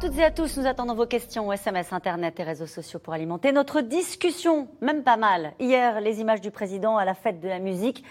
toutes et à tous, nous attendons vos questions, SMS, Internet et réseaux sociaux pour alimenter notre discussion, même pas mal. Hier, les images du président à la fête de la musique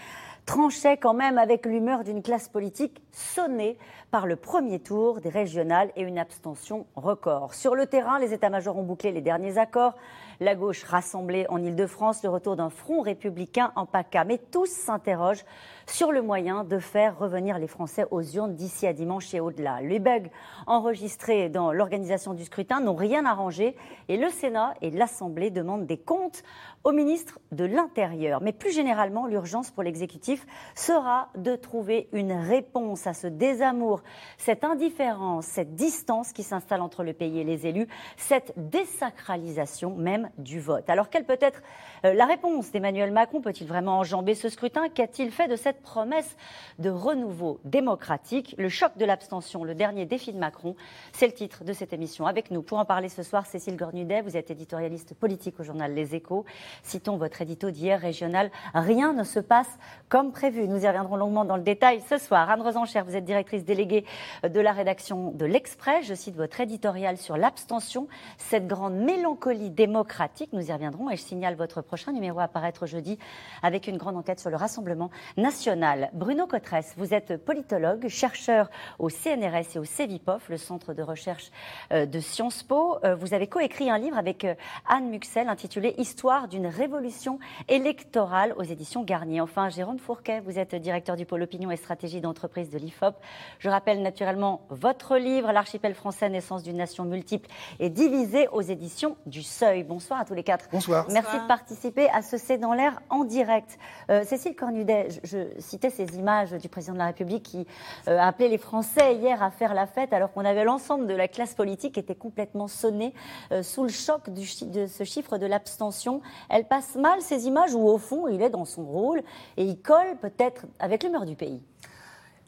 tranchaient quand même avec l'humeur d'une classe politique sonnée par le premier tour des régionales et une abstention record. Sur le terrain, les états-majors ont bouclé les derniers accords. La gauche rassemblée en Ile-de-France, le retour d'un front républicain en PACA. Mais tous s'interrogent sur le moyen de faire revenir les Français aux urnes d'ici à dimanche et au-delà. Les bugs enregistrés dans l'organisation du scrutin n'ont rien arrangé et le Sénat et l'Assemblée demandent des comptes au ministre de l'Intérieur. Mais plus généralement, l'urgence pour l'exécutif sera de trouver une réponse à ce désamour, cette indifférence, cette distance qui s'installe entre le pays et les élus, cette désacralisation même du vote. Alors quelle peut être la réponse d'Emmanuel Macron Peut-il vraiment enjamber ce scrutin Qu'a-t-il fait de cette promesse de renouveau démocratique Le choc de l'abstention, le dernier défi de Macron, c'est le titre de cette émission. Avec nous pour en parler ce soir, Cécile Gornudet, vous êtes éditorialiste politique au journal Les Échos. Citons votre édito d'hier régional. Rien ne se passe comme prévu. Nous y reviendrons longuement dans le détail ce soir. Anne Rosencher, vous êtes directrice déléguée de la rédaction de l'Express. Je cite votre éditorial sur l'abstention, cette grande mélancolie démocratique. Nous y reviendrons et je signale votre prochain numéro à paraître jeudi avec une grande enquête sur le Rassemblement national. Bruno Cotresse, vous êtes politologue, chercheur au CNRS et au CEVIPOF, le centre de recherche euh, de Sciences Po. Euh, vous avez coécrit un livre avec euh, Anne Muxel intitulé Histoire d'une révolution électorale aux éditions Garnier. Enfin, Jérôme Fourquet, vous êtes directeur du pôle opinion et stratégie d'entreprise de l'IFOP. Je rappelle naturellement votre livre, L'archipel français, naissance d'une nation multiple et divisée aux éditions du Seuil. Bonsoir à tous les quatre. Bonsoir. Merci de participer à ce C'est dans l'air en direct. Euh, Cécile Cornudet, je, citais ces images du président de la République qui euh, a appelé les Français hier à faire la fête alors qu'on avait l'ensemble de la classe politique qui était complètement sonnée euh, sous le choc de ce chiffre de l'abstention. Elle passe mal ces images où au fond il est dans son rôle et il colle peut-être avec l'humeur du pays.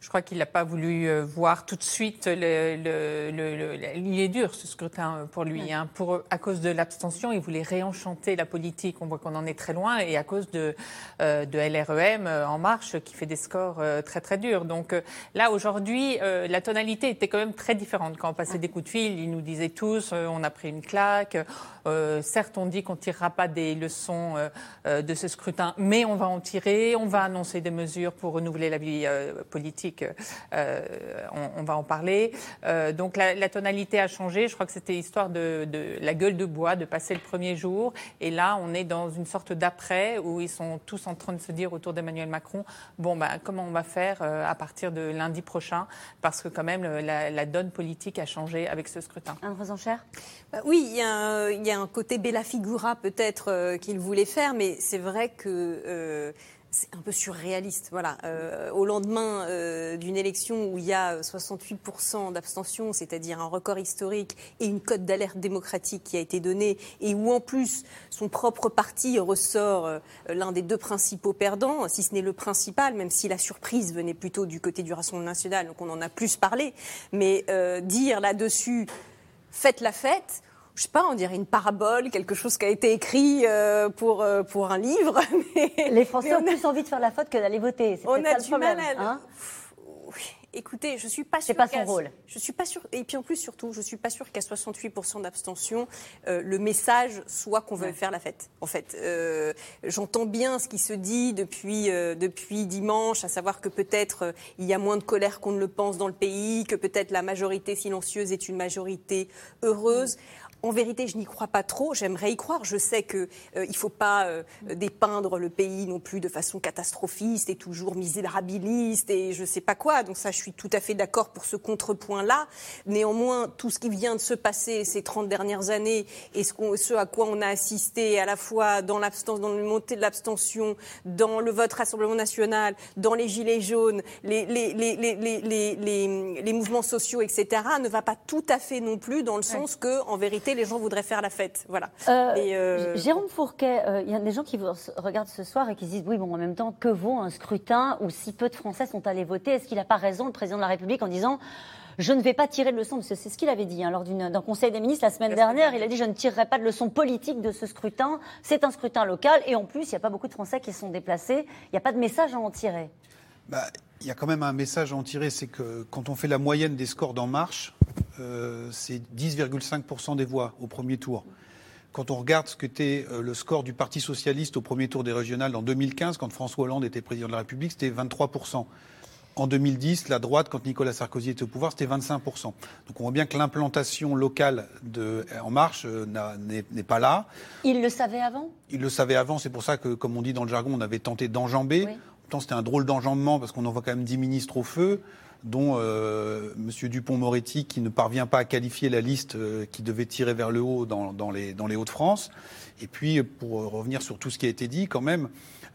Je crois qu'il n'a pas voulu euh, voir tout de suite. Le, le, le, il est dur ce scrutin pour lui. Hein. Pour, à cause de l'abstention, il voulait réenchanter la politique. On voit qu'on en est très loin. Et à cause de, euh, de LREM euh, En Marche, qui fait des scores euh, très très durs. Donc euh, là, aujourd'hui, euh, la tonalité était quand même très différente. Quand on passait des coups de fil, ils nous disaient tous on a pris une claque. certes, on dit qu'on ne tirera pas des leçons de ce scrutin, mais on va en tirer. On va annoncer des mesures pour renouveler la vie politique euh, on, va en parler. Euh, donc la, tonalité a changé. Je crois que c'était histoire de, la gueule de bois, de passer le premier jour. Et là, on est dans une sorte d'après où ils sont tous en train de se dire autour d'Emmanuel Macron, bon, bah, comment on va faire euh, à partir de lundi prochain? Parce que quand même, la, donne politique a changé avec ce scrutin. Un resenchère bah Oui, il y, y, a un côté Bella Figura peut-être qu'il voulait faire, mais c'est vrai que c'est un peu surréaliste. Voilà. Euh, au lendemain euh, d'une élection où il y a 68% d'abstention, c'est-à-dire un record historique, et une cote d'alerte démocratique qui a été donnée, et où en plus son propre parti ressort euh, l'un des deux principaux perdants, si ce n'est le principal, même si la surprise venait plutôt du côté du Rassemblement national, donc on en a plus parlé. Mais dire là-dessus, faites la fête, je sais pas, on dirait une parabole, quelque chose qui a été écrit euh, pour, euh, pour un livre. les Français ont plus envie de faire la faute que d'aller voter. On a du mal hein Écoutez, je suis pas sûre. C'est pas son rôle. Je suis pas sûre. Et puis en plus, surtout, je suis pas sûre qu'à 68% d'abstention, euh, le message soit qu'on veut faire la fête. En fait, j'entends bien ce qui se dit depuis depuis dimanche, à savoir que peut-être il y a moins de colère qu'on ne le pense dans le pays, que peut-être la majorité silencieuse est une majorité heureuse. En vérité, je n'y crois pas trop. J'aimerais y croire. Je sais qu'il euh, ne faut pas euh, dépeindre le pays non plus de façon catastrophiste et toujours misérabiliste et je ne sais pas quoi. Donc ça, je suis tout à fait d'accord pour ce contrepoint-là. Néanmoins, tout ce qui vient de se passer ces 30 dernières années et ce, ce à quoi on a assisté à la fois dans l'abstention, dans le montée de l'abstention, dans le vote Rassemblement national, dans les gilets jaunes, les, les, les, les, mouvements sociaux, etc., ne va pas tout à fait non plus dans le sens que, en vérité, les gens voudraient faire la fête. Voilà. Euh, euh, Jérôme Fourquet, euh, il y a des gens qui regardent ce soir et qui se disent oui, bon, en même temps, que vaut un scrutin où si peu de Français sont allés voter? Est-ce qu'il n'a pas raison, le président de la République, en disant je ne vais pas tirer de leçon, c'est ce qu'il avait dit hein, lors d'un conseil des ministres la semaine dernière. Il a dit je ne tirerai pas de leçon politique de ce scrutin. C'est un scrutin local et en plus, il n'y a pas beaucoup de Français qui sont déplacés. Il n'y a pas de message à en tirer. Bah, il y a quand même un message à en tirer, c'est que quand on fait la moyenne des scores d'En Marche, c'est 10,5% des voix au premier tour. Quand on regarde ce qu'était le score du Parti socialiste au premier tour des régionales en 2015, quand François Hollande était président de la République, c'était 23%. En 2010, la droite, quand Nicolas Sarkozy était au pouvoir, c'était 25%. Donc on voit bien que l'implantation locale de En Marche euh, n'est pas là. Il le savait avant? Il le savait avant, c'est pour ça que, comme on dit dans le jargon, on avait tenté d'enjamber. Pourtant, c'était un drôle d'enjambement parce qu'on envoie quand même 10 ministres au feu dont euh, M. Dupont-Moretti, qui ne parvient pas à qualifier la liste euh, qui devait tirer vers le haut dans, dans les, dans les Hauts-de-France. Et puis, pour revenir sur tout ce qui a été dit, quand même,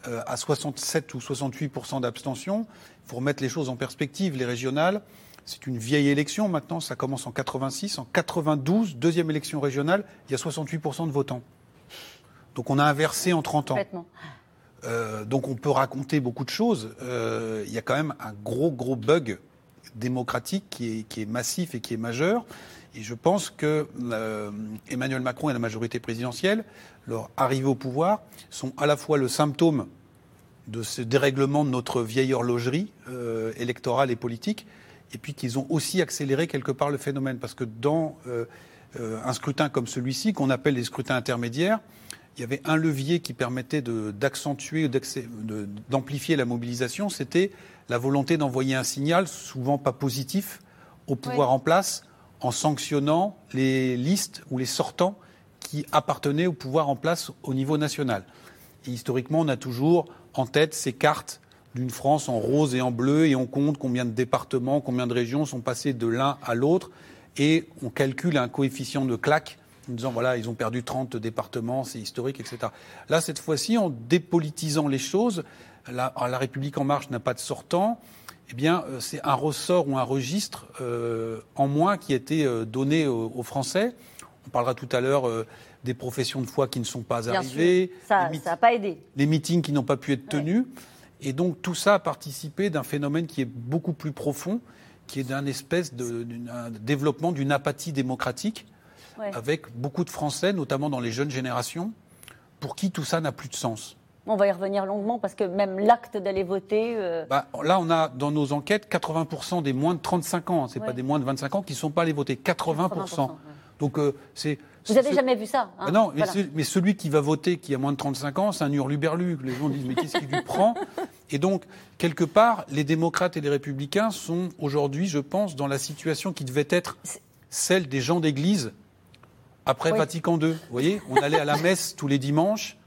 euh, à 67 ou 68% d'abstention. Il faut remettre les choses en perspective. Les régionales, c'est une vieille élection maintenant, ça commence en 86. En 92, deuxième élection régionale, il y a 68% de votants. Donc on a inversé en 30 ans. Euh, donc on peut raconter beaucoup de choses. Euh, il y a quand même un gros, gros bug démocratique qui est, massif et qui est majeur. Et je pense que euh, Emmanuel Macron et la majorité présidentielle, leur arrivée au pouvoir, sont à la fois le symptôme de ce dérèglement de notre vieille horlogerie euh, électorale et politique, et puis qu'ils ont aussi accéléré quelque part le phénomène. Parce que dans euh, un scrutin comme celui-ci, qu'on appelle les scrutins intermédiaires, il y avait un levier qui permettait d'accentuer, d'amplifier la mobilisation, c'était la volonté d'envoyer un signal, souvent pas positif, au pouvoir en place, en sanctionnant les listes ou les sortants qui appartenaient au pouvoir en place au niveau national. Et historiquement, on a toujours en tête ces cartes d'une France en rose et en bleu, et on compte combien de départements, combien de régions sont passés de l'un à l'autre, et on calcule un coefficient de claque en disant voilà, ils ont perdu 30 départements, c'est historique, etc. Là, cette fois-ci, en dépolitisant les choses, la, la République en marche n'a pas de sortant, eh bien, euh, c'est un ressort ou un registre euh, en moins qui a été euh, donné aux, Français. On parlera tout à l'heure des professions de foi qui ne sont pas arrivées. Ça n'a pas aidé. Les meetings qui n'ont pas pu être tenus. Et donc, tout ça a participé d'un phénomène qui est beaucoup plus profond, qui est d'un espèce de développement d'une apathie démocratique, avec beaucoup de Français, notamment dans les jeunes générations, pour qui tout ça n'a plus de sens. On va y revenir longuement parce que même l'acte d'aller voter. Euh, bah, là, on a dans nos enquêtes 80% des moins de 35 ans, c'est pas des moins de 25 ans qui ne sont pas allés voter. 80%. Donc euh, c'est. Vous n'avez jamais vu ça hein Non, mais, celui qui va voter, qui a moins de 35 ans, c'est un hurluberlu. Les gens disent mais qu'est-ce qui lui prend? Et donc, quelque part, les démocrates et les républicains sont aujourd'hui, je pense, dans la situation qui devait être celle des gens d'église après Vatican II. Vous voyez, on allait à la messe tous les dimanches.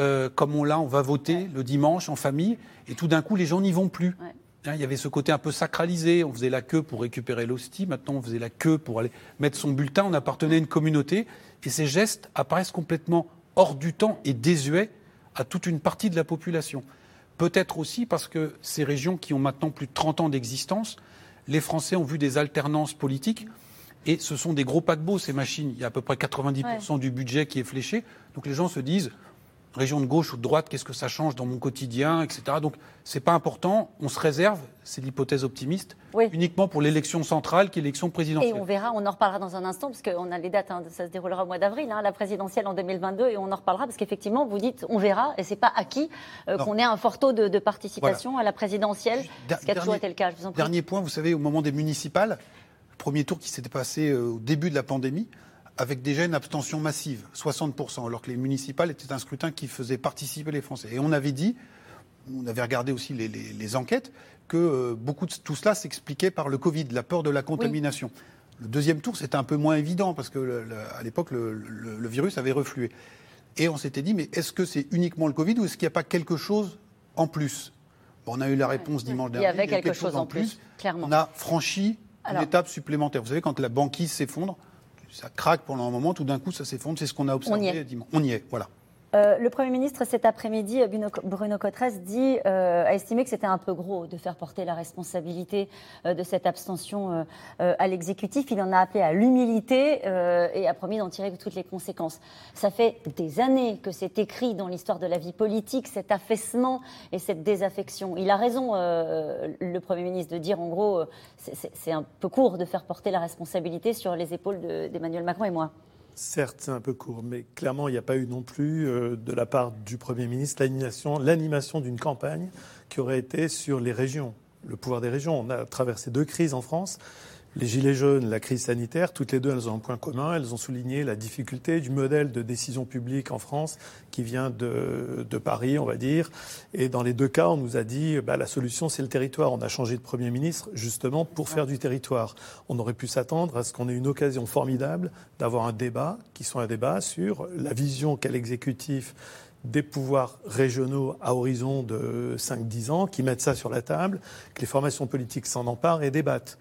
Euh, comme on l'a, on va voter le dimanche en famille, et tout d'un coup, les gens n'y vont plus. Hein, il y avait ce côté un peu sacralisé. On faisait la queue pour récupérer l'hostie. Maintenant, on faisait la queue pour aller mettre son bulletin. On appartenait à une communauté. Et ces gestes apparaissent complètement hors du temps et désuets à toute une partie de la population. Peut-être aussi parce que ces régions qui ont maintenant plus de 30 ans d'existence, les Français ont vu des alternances politiques. Et ce sont des gros paquebots, ces machines. Il y a à peu près 90% du budget qui est fléché. Donc les gens se disent, région de gauche ou de droite, qu'est-ce que ça change dans mon quotidien, etc. Donc c'est pas important. On se réserve, c'est l'hypothèse optimiste, uniquement pour l'élection centrale, qui est l'élection présidentielle. Et on verra, on en reparlera dans un instant, parce qu'on a les dates, hein, ça se déroulera au mois d'avril, hein, la présidentielle en 2022, et on en reparlera, parce qu'effectivement, vous dites, on verra, et c'est pas acquis euh, qu'on ait un fort taux de, participation à la présidentielle, ce qui a toujours été le cas. Je vous en prie. Dernier point, vous savez, au moment des municipales, le premier tour qui s'était passé euh, au début de la pandémie, avec déjà une abstention massive, 60%, alors que les municipales étaient un scrutin qui faisait participer les Français. Et on avait dit, on avait regardé aussi les, enquêtes, que euh, beaucoup de tout cela s'expliquait par le Covid, la peur de la contamination. Le deuxième tour, c'était un peu moins évident, parce que à l'époque, le, virus avait reflué. Et on s'était dit, mais est-ce que c'est uniquement le Covid ou est-ce qu'il n'y a pas quelque chose en plus? On a eu la réponse dimanche dernier. Il y avait quelque, chose, en plus, clairement. On a franchi une étape supplémentaire. Vous savez, quand la banquise s'effondre, ça craque pendant un moment, tout d'un coup ça s'effondre, c'est ce qu'on a observé. On y est, voilà. Euh, le Premier ministre, cet après-midi, Bruno Cotresse, dit, euh, a estimé que c'était un peu gros de faire porter la responsabilité euh, de cette abstention à l'exécutif. Il en a appelé à l'humilité et a promis d'en tirer toutes les conséquences. Ça fait des années que c'est écrit dans l'histoire de la vie politique, cet affaissement et cette désaffection. Il a raison, le Premier ministre, de dire en gros, c'est un peu court de faire porter la responsabilité sur les épaules d'Emmanuel Macron et moi. Certes, c'est un peu court, mais clairement, il n'y a pas eu non plus, euh, de la part du Premier ministre, l'animation d'une campagne qui aurait été sur les régions, le pouvoir des régions. On a traversé deux crises en France. Les Gilets jaunes, la crise sanitaire, toutes les deux, elles ont un point commun. Elles ont souligné la difficulté du modèle de décision publique en France qui vient de, de Paris, on va dire. Et dans les deux cas, on nous a dit bah, la solution, c'est le territoire. On a changé de Premier ministre justement pour faire du territoire. On aurait pu s'attendre à ce qu'on ait une occasion formidable d'avoir un débat qui soit un débat sur la vision qu'a l'exécutif des pouvoirs régionaux à horizon de 5-10 ans, qui mettent ça sur la table, que les formations politiques s'en emparent et débattent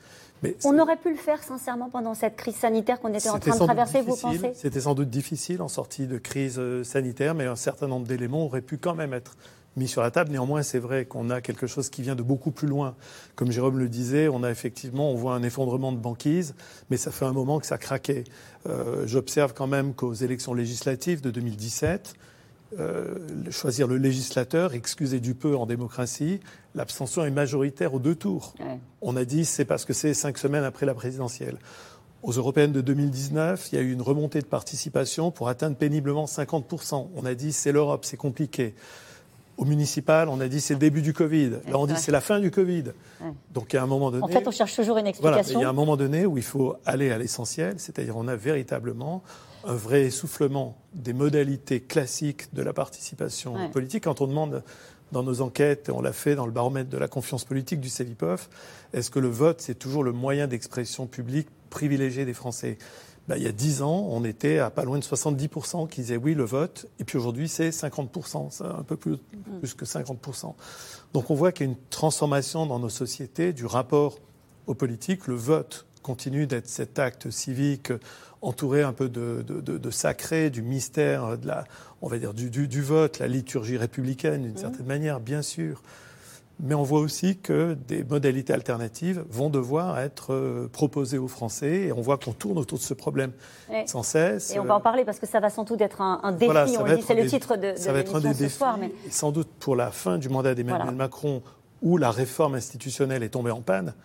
on aurait pu le faire sincèrement pendant cette crise sanitaire qu'on était en train de traverser, vous pensez? C'était sans doute difficile en sortie de crise euh, sanitaire, mais un certain nombre d'éléments auraient pu quand même être mis sur la table. Néanmoins, c'est vrai qu'on a quelque chose qui vient de beaucoup plus loin. Comme Jérôme le disait, on a effectivement, on voit un effondrement de banquise, mais ça fait un moment que ça craquait. Euh, j'observe quand même qu'aux élections législatives de 2017, euh, choisir le législateur, excuser du peu en démocratie, l'abstention est majoritaire aux deux tours. On a dit c'est parce que c'est cinq semaines après la présidentielle. Aux européennes de 2019, il y a eu une remontée de participation pour atteindre péniblement 50%. On a dit c'est l'Europe, c'est compliqué. Au municipal, on a dit c'est le début du Covid. Là, on dit c'est la fin du Covid. Donc, il y a un moment donné. En fait, on cherche toujours une explication. il y a un moment donné où il faut aller à l'essentiel, c'est-à-dire on a véritablement un vrai essoufflement des modalités classiques de la participation politique. Quand on demande dans nos enquêtes, et on l'a fait dans le baromètre de la confiance politique du CEVIPOF, est-ce que le vote, c'est toujours le moyen d'expression publique privilégié des Français? Ben, Il y a 10 ans, on était à pas loin de 70% qui disaient oui, le vote, et puis aujourd'hui, c'est 50%, c'est un peu plus, plus que 50%. Donc on voit qu'il y a une transformation dans nos sociétés du rapport aux politiques. Le vote continue d'être cet acte civique entouré un peu de, sacré, du mystère, de la, on va dire du, du, vote, la liturgie républicaine d'une mmh. certaine manière, bien sûr. Mais on voit aussi que des modalités alternatives vont devoir être euh, proposées aux Français et on voit qu'on tourne autour de ce problème sans cesse. Et on va en parler parce que ça va sans doute être un, défi. on le dit, c'est le titre de, ça va être un des défis, soir. Mais... sans doute pour la fin du mandat d'Emmanuel Macron où la réforme institutionnelle est tombée en panne.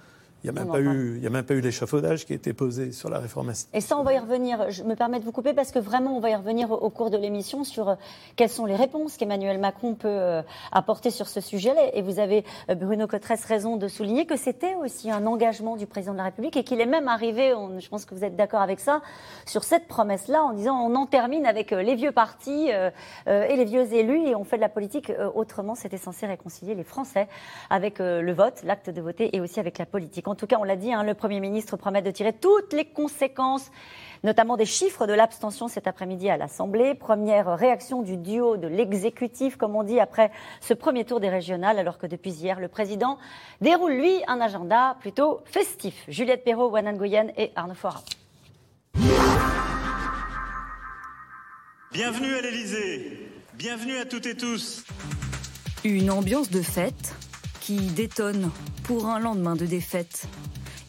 Il n'y a, même pas eu, il a même pas eu l'échafaudage qui a été posé sur la réforme Et ça, on va y revenir. Je me permets de vous couper parce que vraiment, on va y revenir au, cours de l'émission sur euh, quelles sont les réponses qu'Emmanuel Macron peut euh, apporter sur ce sujet-là. Et vous avez, euh, Bruno Cotresse, raison de souligner que c'était aussi un engagement du président de la République et qu'il est même arrivé, je pense que vous êtes d'accord avec ça, sur cette promesse-là en disant on en termine avec les vieux partis et les vieux élus et on fait de la politique autrement. C'était censé réconcilier les Français avec le vote, l'acte de voter et aussi avec la politique. En tout cas, on l'a dit, hein, le Premier ministre promet de tirer toutes les conséquences notamment des chiffres de l'abstention cet après-midi à l'Assemblée. Première réaction du duo de l'exécutif, comme on dit, après ce premier tour des régionales, alors que depuis hier, le président déroule, lui, un agenda plutôt festif. Juliette Perrault, Wanan Goyen et Arnaud Fora. Bienvenue à l'Elysée. Bienvenue à toutes et tous. Une ambiance de fête qui détonne pour un lendemain de défaite.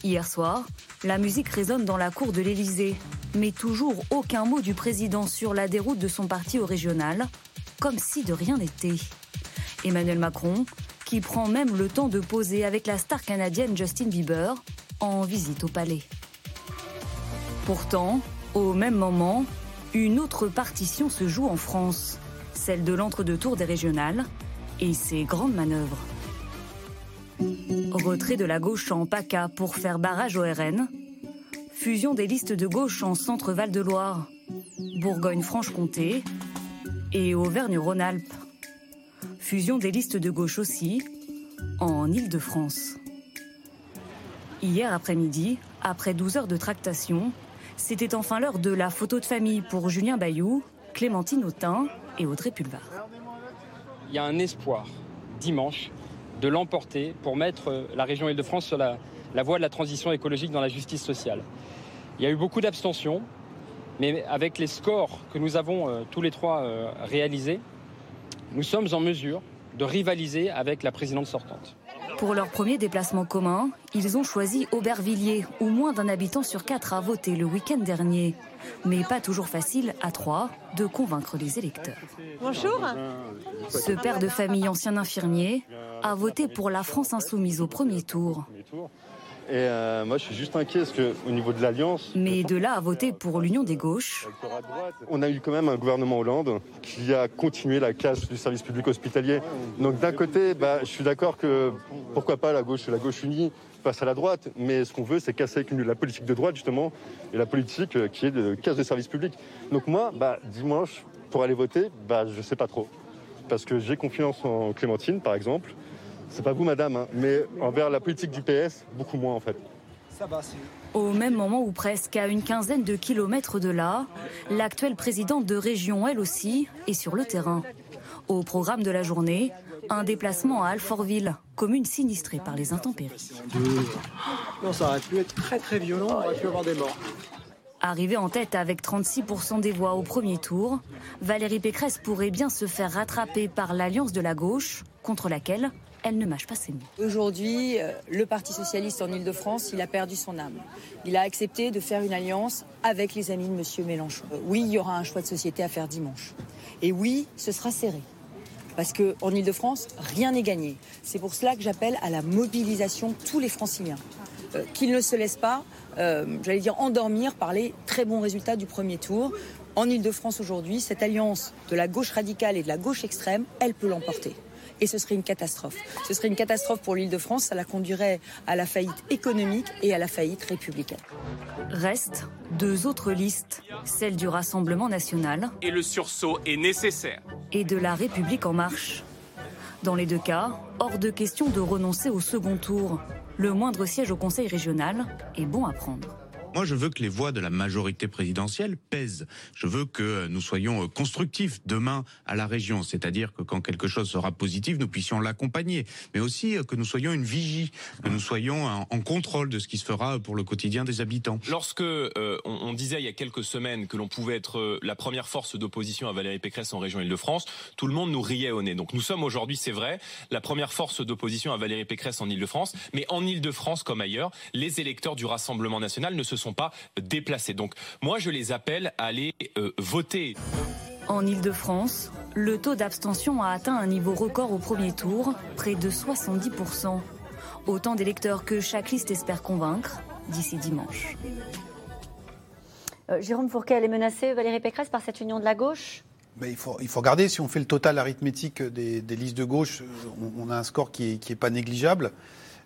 Hier soir, la musique résonne dans la cour de l'Élysée, mais toujours aucun mot du président sur la déroute de son parti au régional, comme si de rien n'était. Emmanuel Macron, qui prend même le temps de poser avec la star canadienne Justin Bieber en visite au palais. Pourtant, au même moment, une autre partition se joue en France, celle de l'entre-deux-tours des régionales et ses grandes manœuvres. Retrait de la gauche en PACA pour faire barrage au RN. Fusion des listes de gauche en Centre-Val de Loire, Bourgogne-Franche-Comté et Auvergne-Rhône-Alpes. Fusion des listes de gauche aussi en Île-de-France. Hier après-midi, après 12 heures de tractation, c'était enfin l'heure de la photo de famille pour Julien Bayou, Clémentine Autain et Audrey Pulvar. Il y a un espoir dimanche de l'emporter pour mettre la région Île-de-France sur la, voie de la transition écologique dans la justice sociale. Il y a eu beaucoup d'abstention, mais avec les scores que nous avons euh, tous les trois euh, réalisés, nous sommes en mesure de rivaliser avec la présidente sortante. Pour leur premier déplacement commun, ils ont choisi Aubervilliers, où moins d'un habitant sur quatre a voté le week-end dernier. Mais pas toujours facile, à trois, de convaincre les électeurs. Bonjour. Ce père de famille, ancien infirmier, a voté pour la France insoumise au premier tour. Et euh, moi, je suis juste inquiet parce qu'au niveau de l'Alliance. Mais de là à voter pour l'union des gauches. On a eu quand même un gouvernement Hollande qui a continué la casse du service public hospitalier. Donc d'un côté, bah, je suis d'accord que pourquoi pas la gauche, la gauche unie face à la droite, mais ce qu'on veut, c'est casser la politique de droite justement et la politique euh, qui est de casse des services publics. Donc moi, bah, dimanche, pour aller voter, bah, je sais pas trop, parce que j'ai confiance en Clémentine, par exemple. C'est pas vous, madame, hein, mais envers la politique du PS, beaucoup moins en fait. Au même moment où presque à une quinzaine de kilomètres de là, l'actuelle présidente de région, elle aussi, est sur le terrain. Au programme de la journée, un déplacement à Alfortville, commune sinistrée par les intempéries. Non, ça aurait pu être très très violent, on aurait pu avoir des morts. Arrivée en tête avec 36% des voix au premier tour, Valérie Pécresse pourrait bien se faire rattraper par l'alliance de la gauche, contre laquelle elle ne mâche pas ses mots. Aujourd'hui, euh, le Parti socialiste en Ile-de-France, il a perdu son âme. Il a accepté de faire une alliance avec les amis de M. Mélenchon. Euh, oui, il y aura un choix de société à faire dimanche. Et oui, ce sera serré. Parce qu'en Ile-de-France, rien n'est gagné. C'est pour cela que j'appelle à la mobilisation de tous les franciliens. Euh, qu'ils ne se laissent pas, j'allais dire, endormir par les très bons résultats du premier tour. En Ile-de-France aujourd'hui, cette alliance de la gauche radicale et de la gauche extrême, elle peut l'emporter et ce serait une catastrophe. Ce serait une catastrophe pour l'île de France, ça la conduirait à la faillite économique et à la faillite républicaine. Restent deux autres listes, celle du Rassemblement national. Et le sursaut est nécessaire. Et de la République en marche. Dans les deux cas, hors de question de renoncer au second tour. Le moindre siège au Conseil régional est bon à prendre. Moi, je veux que les voix de la majorité présidentielle pèsent. Je veux que nous soyons euh, constructifs demain à la région, c'est-à-dire que quand quelque chose sera positif, nous puissions l'accompagner, mais aussi euh, que nous soyons une vigie, que nous soyons en contrôle de ce qui se fera pour le quotidien des habitants. Lorsque euh, on, disait il y a quelques semaines que l'on pouvait être la première force d'opposition à Valérie Pécresse en région Île-de-France, tout le monde nous riait au nez. Donc nous sommes aujourd'hui, c'est vrai, la première force d'opposition à Valérie Pécresse en Île-de-France, mais en Île-de-France comme ailleurs, les électeurs du Rassemblement national ne se sont pas déplacés. Donc moi, je les appelle à aller euh, voter. En Ile-de-France, le taux d'abstention a atteint un niveau record au premier tour, près de 70%. Autant d'électeurs que chaque liste espère convaincre d'ici dimanche. Euh, Jérôme Fourquet, elle est menacée, Valérie Pécresse, par cette union de la gauche? Il, faut, il faut regarder, si on fait le total arithmétique des, listes de gauche, on, on, a un score qui n'est qui est pas négligeable.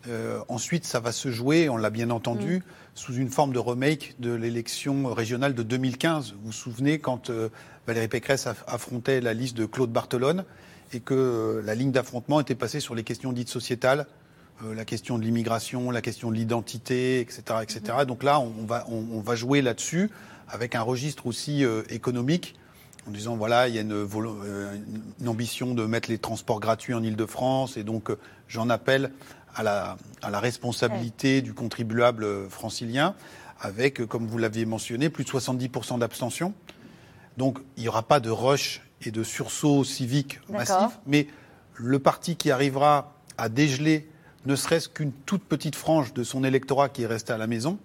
Euh, ensuite, ça va se jouer, on l'a bien entendu, mm. sous une forme de remake de l'élection régionale de 2015. Vous vous souvenez quand euh, Valérie Pécresse affrontait la liste de Claude Barthelone et que euh, la ligne d'affrontement était passée sur les questions dites sociétales, la question de l'immigration, la question de l'identité, etc., etc. Mm. Donc là, on va, on, va jouer là-dessus avec un registre aussi économique en disant voilà, il y a une, une, ambition de mettre les transports gratuits en Ile-de-France et donc j'en appelle à la, à la responsabilité du contribuable francilien, avec, comme vous l'aviez mentionné, plus de 70% d'abstention. Donc il n'y aura pas de rush et de sursaut civique massif, mais le parti qui arrivera à dégeler ne serait-ce qu'une toute petite frange de son électorat qui est resté à la maison,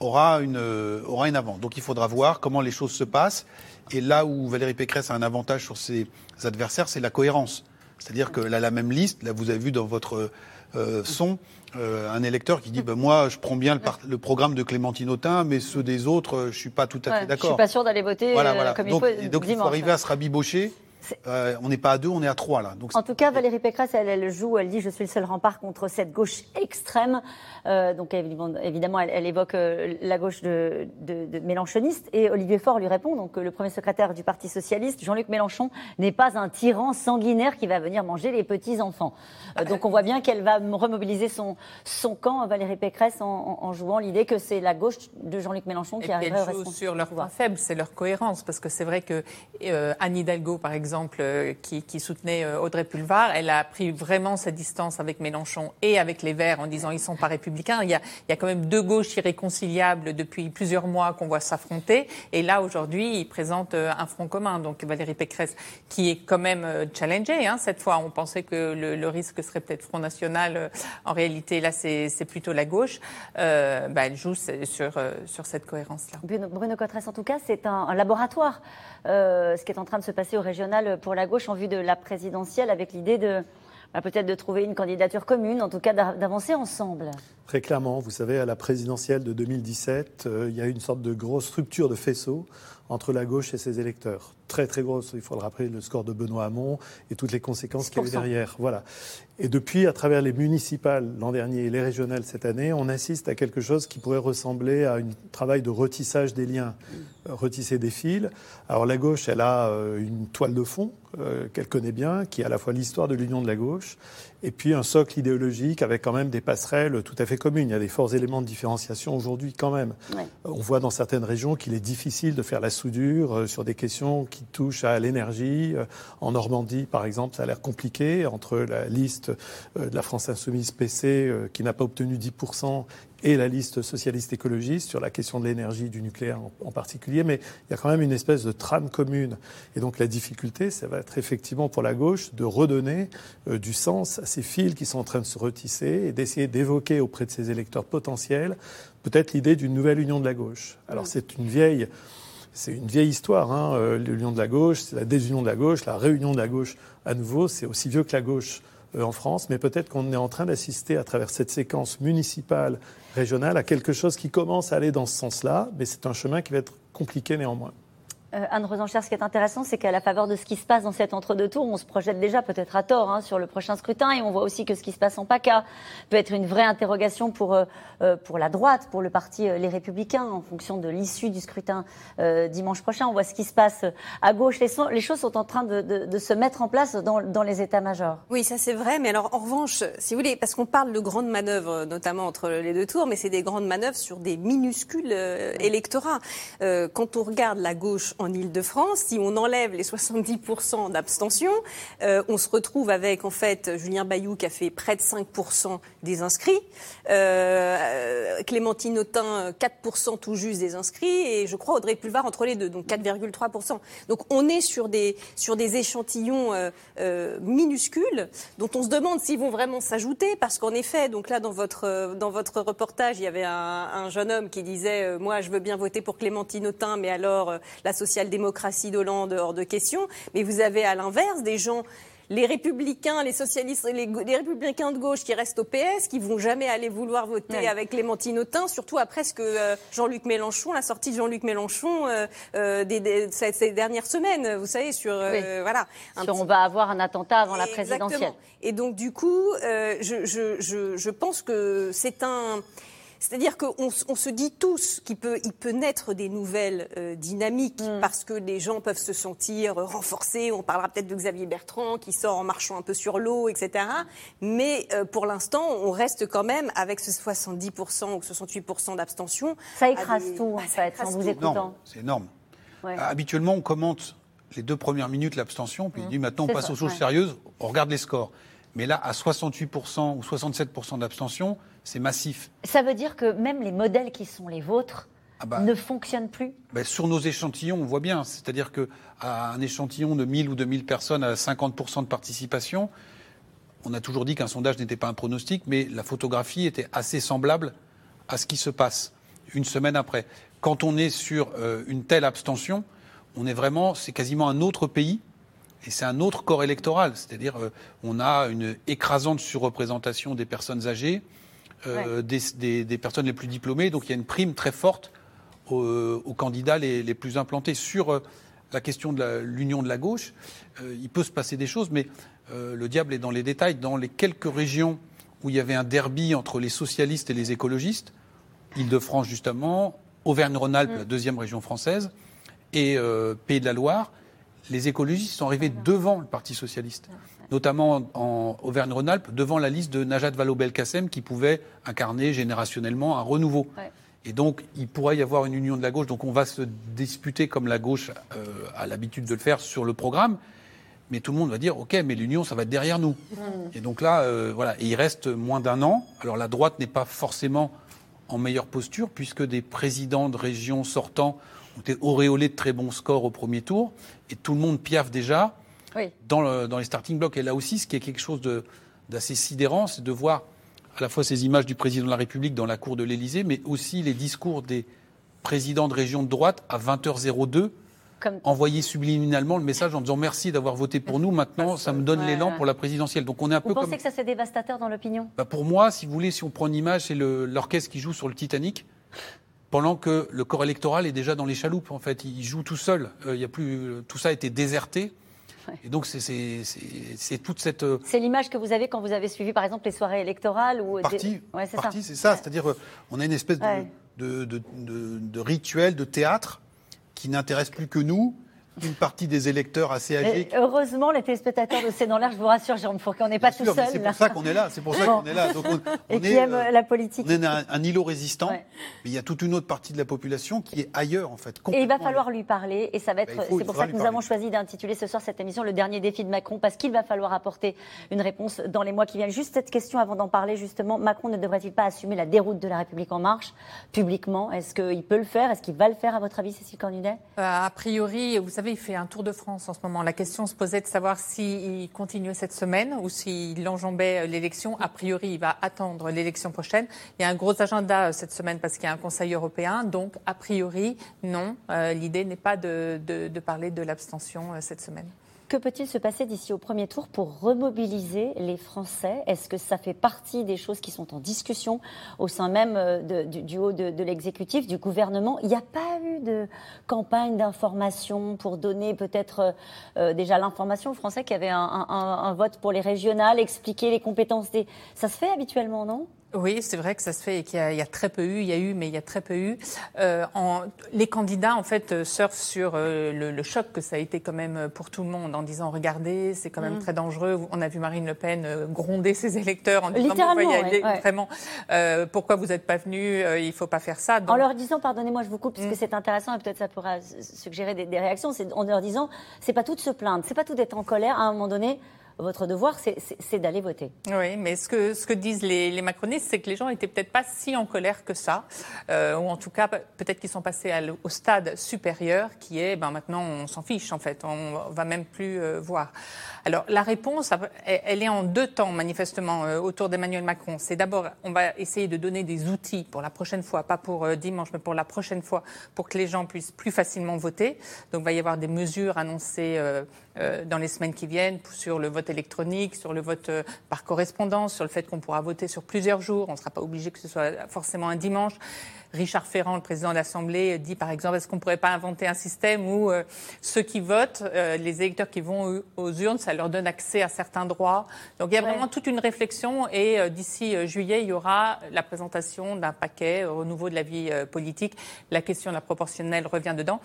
aura une, aura une avance. Donc il faudra voir comment les choses se passent. Et là où Valérie Pécresse a un avantage sur ses adversaires, c'est la cohérence. C'est-à-dire qu'elle a la même liste. Là, vous avez vu dans votre euh, sont euh, un électeur qui dit ben, Moi, je prends bien le, programme de Clémentine Autain, mais ceux des autres, euh, je ne suis pas tout à fait d'accord. Je suis pas sûr d'aller voter comme donc, il faut. Donc, il faut arriver à se rabibocher euh, on n'est pas à deux, on est à trois là. en tout cas, Valérie Pécresse, elle, joue, elle dit je suis le seul rempart contre cette gauche extrême. Euh, donc évidemment, elle, évoque euh, la gauche de, de, Mélenchoniste et Olivier Faure lui répond. Donc le premier secrétaire du Parti socialiste, Jean-Luc Mélenchon, n'est pas un tyran sanguinaire qui va venir manger les petits enfants. donc on voit bien qu'elle va remobiliser son son camp, Valérie Pécresse, en, jouant l'idée que c'est la gauche de Jean-Luc Mélenchon qui arrive à sur leur point faible, c'est leur cohérence, parce que c'est vrai que Anne Hidalgo, par exemple euh, qui, soutenait euh, Audrey Pulvar, elle a pris vraiment sa distance avec Mélenchon et avec les Verts en disant ils sont pas républicains. Il y a, quand même deux gauches irréconciliables depuis plusieurs mois qu'on voit s'affronter. Et là, aujourd'hui, ils présentent euh, un front commun. Donc Valérie Pécresse, qui est quand même challengée, hein, cette fois, on pensait que le, risque serait peut-être Front National. En réalité, là, c'est plutôt la gauche. bah, elle joue sur, cette cohérence-là. Bruno Cotresse, en tout cas, c'est un laboratoire, ce qui est en train de se passer au régional pour la gauche en vue de la présidentielle avec l'idée de bah, peut-être de trouver une candidature commune, en tout cas d'avancer ensemble. Très clairement, vous savez, à la présidentielle de 2017, euh, il y a une sorte de grosse structure de faisceau entre la gauche et ses électeurs. Très très grosse, il faut le rappeler, le score de Benoît Hamon et toutes les conséquences qu'il y a eu derrière. Voilà. Et depuis, à travers les municipales l'an dernier et les régionales cette année, on assiste à quelque chose qui pourrait ressembler à un travail de retissage des liens, euh, retisser des fils. Alors la gauche, elle a euh, une toile de fond euh, qu'elle connaît bien, qui est à la fois l'histoire de l'union de la gauche, et puis un socle idéologique avec quand même des passerelles tout à fait communes. Il y a des forts éléments de différenciation aujourd'hui quand même. On voit dans certaines régions qu'il est difficile de faire la soudure sur des questions qui touchent à l'énergie. En Normandie, par exemple, ça a l'air compliqué entre la liste euh, de la France insoumise PC euh, qui n'a pas obtenu 10% et la liste socialiste écologiste sur la question de l'énergie, du nucléaire en, particulier, mais il y a quand même une espèce de trame commune. Et donc la difficulté, ça va être effectivement pour la gauche de redonner euh, du sens à ces fils qui sont en train de se retisser et d'essayer d'évoquer auprès de ses électeurs potentiels peut-être l'idée d'une nouvelle union de la gauche. Alors c'est une vieille... C'est une vieille histoire, hein, l'union de la gauche, la désunion de la gauche, la réunion de la gauche à nouveau, c'est aussi vieux que la gauche euh, en France, mais peut-être qu'on est en train d'assister à travers cette séquence municipale, régionale, à quelque chose qui commence à aller dans ce sens-là, mais c'est un chemin qui va être compliqué néanmoins. Euh, Anne Rosencher, ce qui est intéressant, c'est qu'à la faveur de ce qui se passe dans cet entre-deux tours, on se projette déjà peut-être à tort hein, sur le prochain scrutin et on voit aussi que ce qui se passe en PACA peut être une vraie interrogation pour, euh, euh, pour la droite, pour le parti Les Républicains, en fonction de l'issue du scrutin dimanche prochain. On voit ce qui se passe à gauche. Les, les choses sont en train de, de, se mettre en place dans, dans les états-majors. Oui, ça c'est vrai, mais alors en revanche, si vous voulez, parce qu'on parle de grandes manœuvres, notamment entre les deux tours, mais c'est des grandes manœuvres sur des minuscules électorats. quand on regarde la gauche en Ile-de-France, si on enlève les 70% d'abstention, euh, on se retrouve avec en fait Julien Bayou qui a fait près de 5% des inscrits, euh, Clémentine Autain 4% tout juste des inscrits. Et je crois Audrey Pulvar entre les deux, donc 4,3%. Donc on est sur des sur des échantillons euh, minuscules dont on se demande s'ils vont vraiment s'ajouter. Parce qu'en effet, donc là dans votre dans votre reportage, il y avait un, un jeune homme qui disait moi je veux bien voter pour Clémentine Autain, mais alors la social-démocratie d'Hollande hors de question. Mais vous avez à l'inverse des gens les républicains, les socialistes, les, républicains de gauche qui restent au PS, qui vont jamais aller vouloir voter avec Clémentine Autain, surtout après ce que euh, Jean-Luc Mélenchon, la sortie de Jean-Luc Mélenchon euh, euh, des, ces, dernières semaines, vous savez, sur voilà. on va avoir un attentat avant la présidentielle. Et donc du coup, je, je, je, je pense que c'est un c'est-à-dire qu'on se dit tous qu'il peut, il peut naître des nouvelles euh, dynamiques mm. parce que les gens peuvent se sentir renforcés. On parlera peut-être de Xavier Bertrand qui sort en marchant un peu sur l'eau, etc. Mais euh, pour l'instant, on reste quand même avec ce 70% ou 68% d'abstention. Ça écrase tout, en fait, en vous écoutant. C'est énorme. Habituellement, on commente les deux premières minutes l'abstention, puis on mm. dit maintenant on passe aux choses sérieuses, on regarde les scores. Mais là, à 68% ou 67% d'abstention, c'est massif. Ça veut dire que même les modèles qui sont les vôtres ah bah. ne fonctionnent plus ben Sur nos échantillons, on voit bien. C'est-à-dire qu'à un échantillon de 1000 ou 2000 personnes à 50% de participation, on a toujours dit qu'un sondage n'était pas un pronostic, mais la photographie était assez semblable à ce qui se passe une semaine après. Quand on est sur euh, une telle abstention, on est vraiment, c'est quasiment un autre pays et c'est un autre corps électoral, c'est-à-dire euh, on a une écrasante surreprésentation des personnes âgées, euh, des, personnes les plus diplômées, donc il y a une prime très forte aux, candidats les, plus implantés. Sur euh, la question de l'union de la gauche, il peut se passer des choses, mais le diable est dans les détails. Dans les quelques régions où il y avait un derby entre les socialistes et les écologistes, Île-de-France justement, Auvergne-Rhône-Alpes, mm. la deuxième région française, et Pays de la Loire, les écologistes sont arrivés devant le Parti socialiste, notamment en Auvergne-Rhône-Alpes, devant la liste de Najat Vallaud-Belkacem qui pouvait incarner générationnellement un renouveau. Et donc, il pourrait y avoir une union de la gauche. Donc, on va se disputer comme la gauche euh, a l'habitude de le faire sur le programme. Mais tout le monde va dire, OK, mais l'union, ça va être derrière nous. Mmh. Et donc là, euh, voilà. Et il reste moins d'un an. Alors, la droite n'est pas forcément en meilleure posture, puisque des présidents de régions sortants ont été auréolés de très bons scores au premier tour et tout le monde piaffe déjà dans, dans, les starting blocks. Et là aussi, ce qui est quelque chose d'assez sidérant, c'est de voir à la fois ces images du président de la République dans la cour de l'Élysée, mais aussi les discours des présidents de régions de droite à 20h02 envoyer subliminalement le message en disant merci d'avoir voté pour nous. Maintenant, ça me donne l'élan pour la présidentielle. Donc on est un vous peu pensez comme. que ça c'est dévastateur dans l'opinion? Bah, pour moi, si vous voulez, si on prend une image, c'est l'orchestre qui joue sur le Titanic. Pendant que le corps électoral est déjà dans les chaloupes, en fait, il joue tout seul. Euh, y a plus, tout ça a été déserté. Et donc c'est- toute cette euh, C'est l'image que vous avez quand vous avez suivi, par exemple, les soirées électorales ou des-. Ouais, c'est ça. c'est ça. C'est-à-dire, euh, on a une espèce de, Ouais. de, de- de- de rituel, de théâtre qui n'intéresse plus que nous, une partie des électeurs assez âgés. Et heureusement, les téléspectateurs de C'est dans l'air, je vous rassure, Jérôme Fourquet, on n'est pas tout Sûr, seul. C'est pour ça qu'on est là. C'est pour ça Bon. qu'on est là. Donc on, Et on qui est, aime euh, la politique. On est un, un îlot résistant, Ouais. mais il y a toute une autre partie de la population qui est ailleurs en fait. Et il va falloir lui parler, et ça va être. Bah, il faut- c'est pour ça que nous parler. avons choisi d'intituler ce soir cette émission le dernier défi de Macron, parce qu'il va falloir apporter une réponse dans les mois qui viennent. Juste cette question avant d'en parler justement, Macron ne devrait-il pas assumer la déroute de la République en marche publiquement? Est-ce qu'il peut le faire? Est-ce qu'il va le faire à votre avis, Cécile Cornudet? Euh, a priori, vous savez, il fait un tour de France en ce moment. La question se posait de savoir s'il continuait cette semaine ou s'il enjambait l'élection. A priori, il va attendre l'élection prochaine. Il y a un gros agenda euh, cette semaine parce qu'il y a un Conseil européen. Donc, a priori, non. Euh, L'idée n'est pas de parler de l'abstention euh, cette semaine. Que peut-il se passer d'ici au premier tour pour remobiliser les Français? Est-ce que ça fait partie des choses qui sont en discussion au sein même euh, du, haut de, l'exécutif, du gouvernement? Il n'y a pas eu de campagne d'information pour donner peut-être euh, euh, déjà l'information aux Français qu'il y avait un, un- un- un vote pour les régionales, expliquer les compétences des... Ça se fait habituellement, non? Oui, c'est vrai que ça se fait et qu'il y, a- il y a très peu eu, il y a eu, mais il y a très peu eu. Euh, en- les candidats, en fait, euh, surfent sur euh, le, le choc que ça a été quand même pour tout le monde en disant regardez, c'est quand même Mm. très dangereux. On a vu Marine Le Pen gronder ses électeurs en disant ouais, ouais. vraiment, euh, pourquoi vous n'êtes pas venus euh, Il faut pas faire ça. En leur disant, pardonnez-moi, je vous coupe, parce que Mm. c'est intéressant et peut-être ça pourra suggérer des, des réactions, c'est en leur disant, c'est pas tout de se plaindre, c'est pas tout d'être en colère. À un moment donné, votre devoir, c'est- d'aller voter. Oui, mais ce que, ce que disent les, les macronistes, c'est que les gens n'étaient peut-être pas si en colère que ça, euh, ou en tout cas, peut-être qu'ils sont passés à au stade supérieur, qui est, ben maintenant, on s'en fiche, en fait, on va même plus euh, voir. Alors, la réponse, elle est en deux temps, manifestement, euh, autour d'Emmanuel Macron. C'est d'abord, on va essayer de donner des outils pour la prochaine fois, pas pour euh, dimanche, mais pour la prochaine fois, pour que les gens puissent plus facilement voter. Donc, il va y avoir des mesures annoncées euh, dans les semaines qui viennent sur le vote électronique, sur le vote euh, par correspondance, sur le fait qu'on pourra voter sur plusieurs jours. On ne sera pas obligé que ce soit forcément un dimanche. Richard Ferrand, le président de l'Assemblée, dit par exemple est-ce qu'on ne pourrait pas inventer un système où euh, ceux qui votent, euh, les électeurs qui vont aux urnes, ça leur donne accès à certains droits? Donc il y a Ouais. vraiment toute une réflexion et euh, d'ici euh, juillet, il y aura la présentation d'un paquet au renouveau de la vie euh, politique. La question de la proportionnelle revient dedans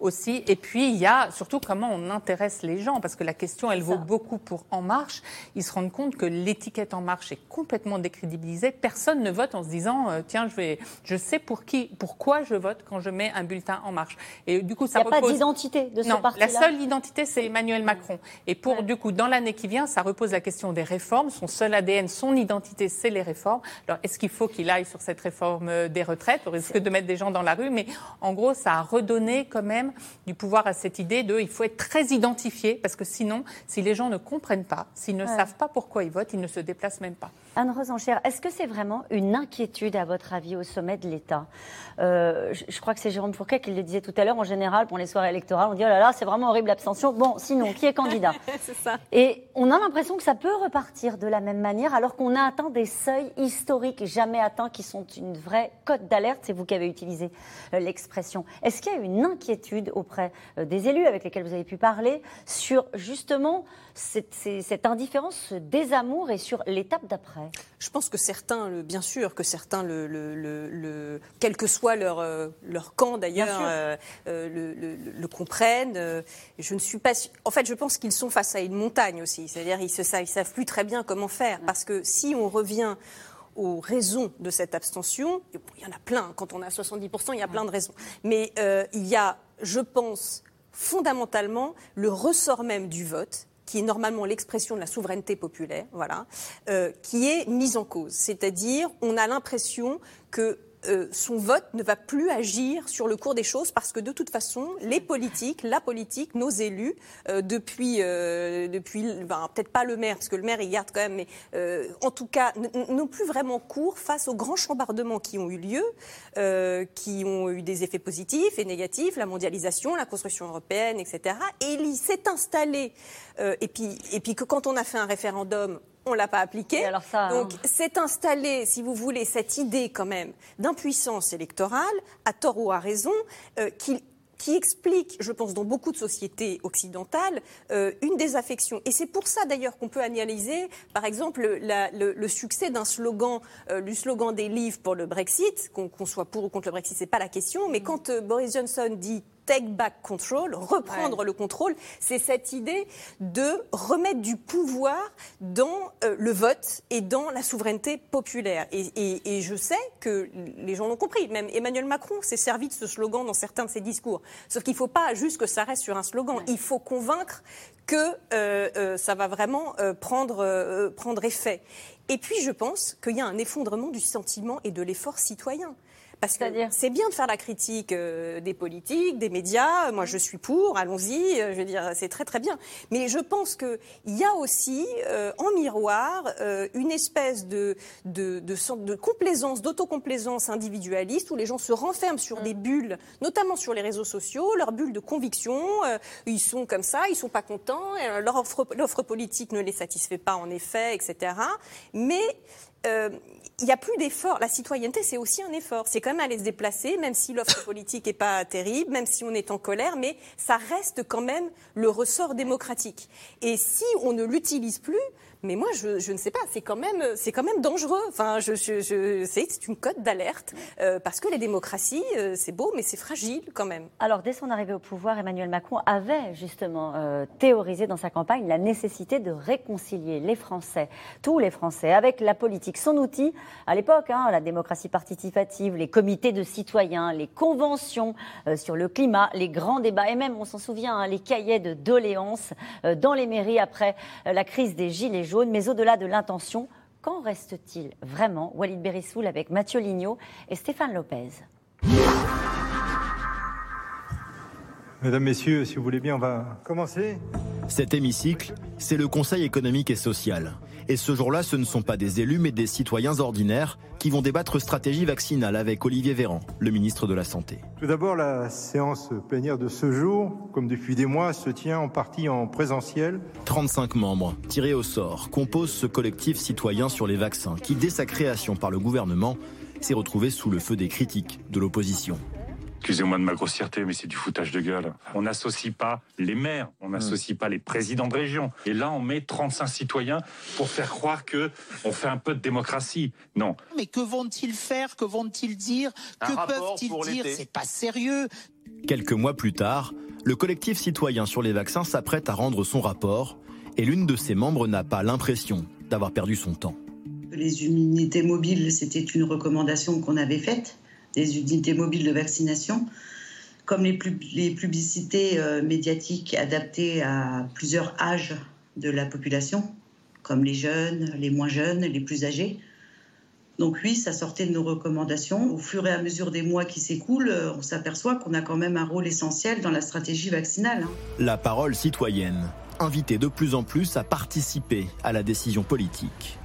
aussi. Et puis, il y a surtout comment on intéresse les gens, parce que la question, elle vaut beaucoup pour En Marche. Ils se rendent compte que l'étiquette En Marche est complètement décrédibilisée. Personne ne vote en se disant, euh, tiens, je, vais, je sais pour qui, pourquoi je vote quand je mets un bulletin En Marche. Et du coup, ça Il n'y a pas d'identité de ce Non, parti-là. la seule identité, c'est Emmanuel Macron. Et pour, du coup, dans l'année qui vient, ça repose la question des réformes. Son seul ADN, son identité, c'est les réformes. Alors, est-ce qu'il faut qu'il aille sur cette réforme euh, des retraites? Au risque de mettre des gens dans la rue Mais en gros, ça a redonné quand même du pouvoir à cette idée de il faut être très identifié, parce que sinon, si les gens ne comprennent pas, s'ils ne Ouais. savent pas pourquoi ils votent, ils ne se déplacent même pas. Anne-Rose Enchère, est-ce que c'est vraiment une inquiétude, à votre avis, au sommet de l'État? Euh, je, je crois que c'est Jérôme Fourquet qui le disait tout à l'heure. En général, pour les soirées électorales, on dit oh là là, c'est vraiment horrible l'abstention. Bon, sinon, qui est candidat? C'est ça. Et on a l'impression que ça peut repartir de la même manière, alors qu'on a atteint des seuils historiques jamais atteints qui sont une vraie cote d'alerte. C'est vous qui avez utilisé euh, l'expression. Est-ce qu'il y a une inquiétude auprès euh, des élus avec lesquels vous avez pu parler sur justement cette, cette indifférence, ce désamour et sur l'étape d'après? Je pense que certains, le- bien sûr, que certains, le, le- quel que soit leur, euh, leur camp d'ailleurs, euh, euh, le, comprennent. Je ne suis pas. En fait, je pense qu'ils sont face à une montagne aussi. C'est-à-dire, ils se savent, plus très bien comment faire. Parce que si on revient aux raisons de cette abstention, bon, il y en a plein. Quand on a 70%, il y a plein de raisons. Mais euh, il y a, je pense, fondamentalement, le ressort même du vote qui est normalement l'expression de la souveraineté populaire, voilà, euh, qui est mise en cause. C'est-à-dire, on a l'impression que euh, son vote ne va plus agir sur le cours des choses parce que de toute façon, les politiques, la politique, nos élus, euh, depuis, depuis ben, peut-être pas le maire, parce que le maire il garde quand même, mais en tout cas, n'ont plus vraiment cours face aux grands chambardements qui ont eu lieu, qui ont eu des effets positifs et négatifs, la mondialisation, la construction européenne, etc. Et il s'est installé, et, puis, et puis que quand on a fait un référendum, on l'a pas appliqué. Alors ça, Donc c'est installé, si vous voulez, cette idée quand même d'impuissance électorale, à tort ou à raison, euh, qui qui explique, je pense, dans beaucoup de sociétés occidentales, euh, une désaffection. Et c'est pour ça, d'ailleurs, qu'on peut analyser, par exemple, le, succès d'un slogan, euh, du slogan des livres pour le Brexit, qu'on soit pour ou contre le Brexit, c'est pas la question, mais quand Boris Johnson dit take back control, reprendre le contrôle, c'est cette idée de remettre du pouvoir dans euh, le vote et dans la souveraineté populaire. Et, je sais que les gens l'ont compris. Même Emmanuel Macron s'est servi de ce slogan dans certains de ses discours. Sauf qu'il ne faut pas juste que ça reste sur un slogan. Il faut convaincre que euh, euh, ça va vraiment prendre, prendre effet. Et puis, je pense qu'il y a un effondrement du sentiment et de l'effort citoyen. Parce que c'est bien de faire la critique euh, des politiques, des médias. Moi, je suis pour. Allons-y. Euh, je veux dire, c'est très très bien. Mais je pense qu'il y a aussi euh, en miroir une espèce de de, de, de complaisance, d'autocomplaisance individualiste où les gens se renferment sur des bulles, notamment sur les réseaux sociaux, leurs bulles de conviction. ils sont comme ça, ils sont pas contents. l'offre politique ne les satisfait pas en effet, etc. Mais euh, il n'y a plus d'effort. La citoyenneté, c'est aussi un effort. C'est quand même aller se déplacer, même si l'offre politique n'est pas terrible, même si on est en colère, mais ça reste quand même le ressort démocratique. Et si on ne l'utilise plus, mais moi, je, ne sais pas, c'est quand même, c'est quand même dangereux. Enfin, c'est une cote d'alerte euh, parce que les démocraties, euh, c'est beau, mais c'est fragile quand même. Alors, dès son arrivée au pouvoir, Emmanuel Macron avait justement euh, théorisé dans sa campagne la nécessité de réconcilier les Français, tous les Français, avec la politique. Son outil, à l'époque, hein, la démocratie participative, les comités de citoyens, les conventions sur le climat, les grands débats, et même, on s'en souvient, hein, les cahiers de doléances dans les mairies après la crise des gilets jaune. Mais au-delà de l'intention, qu'en reste-t-il vraiment? Walid Berissoul avec Mathieu Lignot et Stéphane Lopez. Mesdames, Messieurs, si vous voulez bien, on va commencer. Cet hémicycle, c'est le Conseil économique et social. Et ce jour-là, ce ne sont pas des élus, mais des citoyens ordinaires qui vont débattre stratégie vaccinale avec Olivier Véran, le ministre de la Santé. Tout d'abord, la séance plénière de ce jour, comme depuis des mois, se tient en partie en présentiel. 35 membres, tirés au sort, composent ce collectif citoyen sur les vaccins qui, dès sa création par le gouvernement, s'est retrouvé sous le feu des critiques de l'opposition. Excusez-moi de ma grossièreté, mais c'est du foutage de gueule. On n'associe pas les maires, on n'associe pas les présidents de région. Et là, on met 35 citoyens pour faire croire que on fait un peu de démocratie. Non. Mais que vont-ils faire Que vont-ils dire Que peuvent-ils dire? C'est pas sérieux. Quelques mois plus tard, le collectif citoyen sur les vaccins s'apprête à rendre son rapport et l'une de ses membres n'a pas l'impression d'avoir perdu son temps. Les unités mobiles, c'était une recommandation qu'on avait faite des unités mobiles de vaccination, comme les, publicités euh, médiatiques adaptées à plusieurs âges de la population, comme les jeunes, les moins jeunes, les plus âgés. Donc oui, ça sortait de nos recommandations. Au fur et à mesure des mois qui s'écoulent, euh, on s'aperçoit qu'on a quand même un rôle essentiel dans la stratégie vaccinale. Hein. La parole citoyenne, invitée de plus en plus à participer à la décision politique.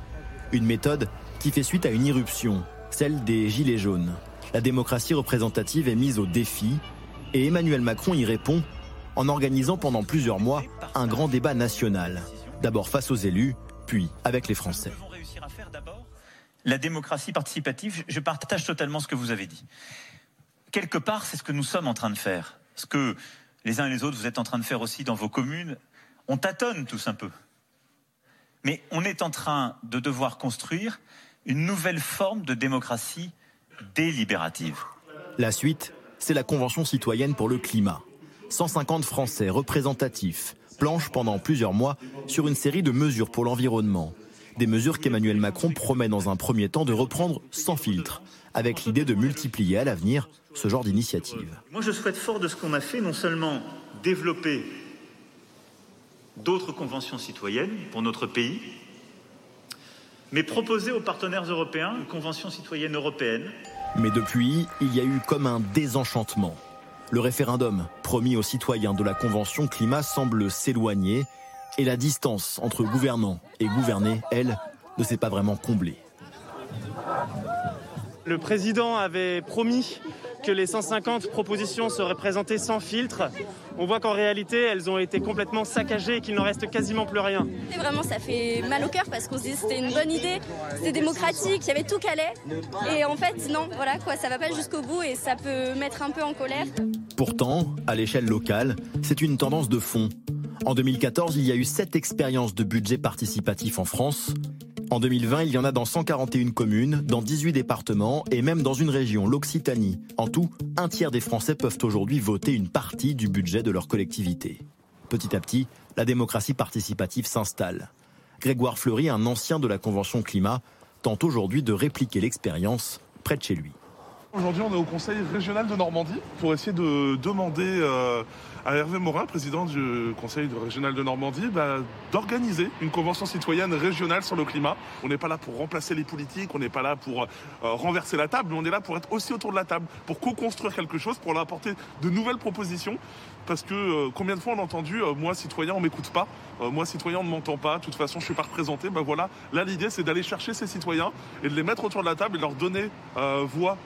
Une méthode qui fait suite à une irruption, celle des Gilets jaunes la démocratie représentative est mise au défi et Emmanuel Macron y répond en organisant pendant plusieurs mois un grand débat national, d'abord face aux élus, puis avec les Français. La démocratie participative, je partage totalement ce que vous avez dit. Quelque part, c'est ce que nous sommes en train de faire. Ce que les uns et les autres, vous êtes en train de faire aussi dans vos communes. On tâtonne tous un peu. Mais on est en train de devoir construire une nouvelle forme de démocratie délibérative. La suite, c'est la Convention citoyenne pour le climat. 150 Français représentatifs planchent pendant plusieurs mois sur une série de mesures pour l'environnement. Des mesures qu'Emmanuel Macron promet dans un premier temps de reprendre sans filtre, avec l'idée de multiplier à l'avenir ce genre d'initiative. Moi, je souhaite fort de ce qu'on a fait, non seulement développer d'autres conventions citoyennes pour notre pays, mais proposer aux partenaires européens une convention citoyenne européenne Mais depuis, il y a eu comme un désenchantement. Le référendum promis aux citoyens de la Convention climat semble s'éloigner et la distance entre gouvernants et gouvernés, elle, ne s'est pas vraiment comblée. Le président avait promis que les 150 propositions seraient présentées sans filtre. On voit qu'en réalité, elles ont été complètement saccagées et qu'il n'en reste quasiment plus rien. Et vraiment, ça fait mal au cœur parce qu'on se dit que c'était une bonne idée, c'était démocratique, il y avait tout calé. Et en fait, non, voilà quoi, ça va pas jusqu'au bout et ça peut mettre un peu en colère. Pourtant, à l'échelle locale, c'est une tendance de fond. En 2014, il y a eu sept expériences de budget participatif en France. En 2020, il y en a dans 141 communes, dans 18 départements et même dans une région, l'Occitanie. En tout, un tiers des Français peuvent aujourd'hui voter une partie du budget de leur collectivité. Petit à petit, la démocratie participative s'installe. Grégoire Fleury, un ancien de la Convention climat, tente aujourd'hui de répliquer l'expérience près de chez lui. Aujourd'hui, on est au Conseil régional de Normandie pour essayer de demander euh, à Hervé Morin, président du Conseil régional de Normandie, bah, d'organiser une convention citoyenne régionale sur le climat. On n'est pas là pour remplacer les politiques, on n'est pas là pour euh, renverser la table, mais on est là pour être aussi autour de la table, pour co-construire quelque chose, pour leur apporter de nouvelles propositions. Parce que euh, combien de fois on a entendu moi citoyen on m'écoute pas, moi citoyen on ne m'entend pas, de toute façon je suis pas représenté. Ben voilà, là l'idée c'est d'aller chercher ces citoyens et de les mettre autour de la table et leur donner voix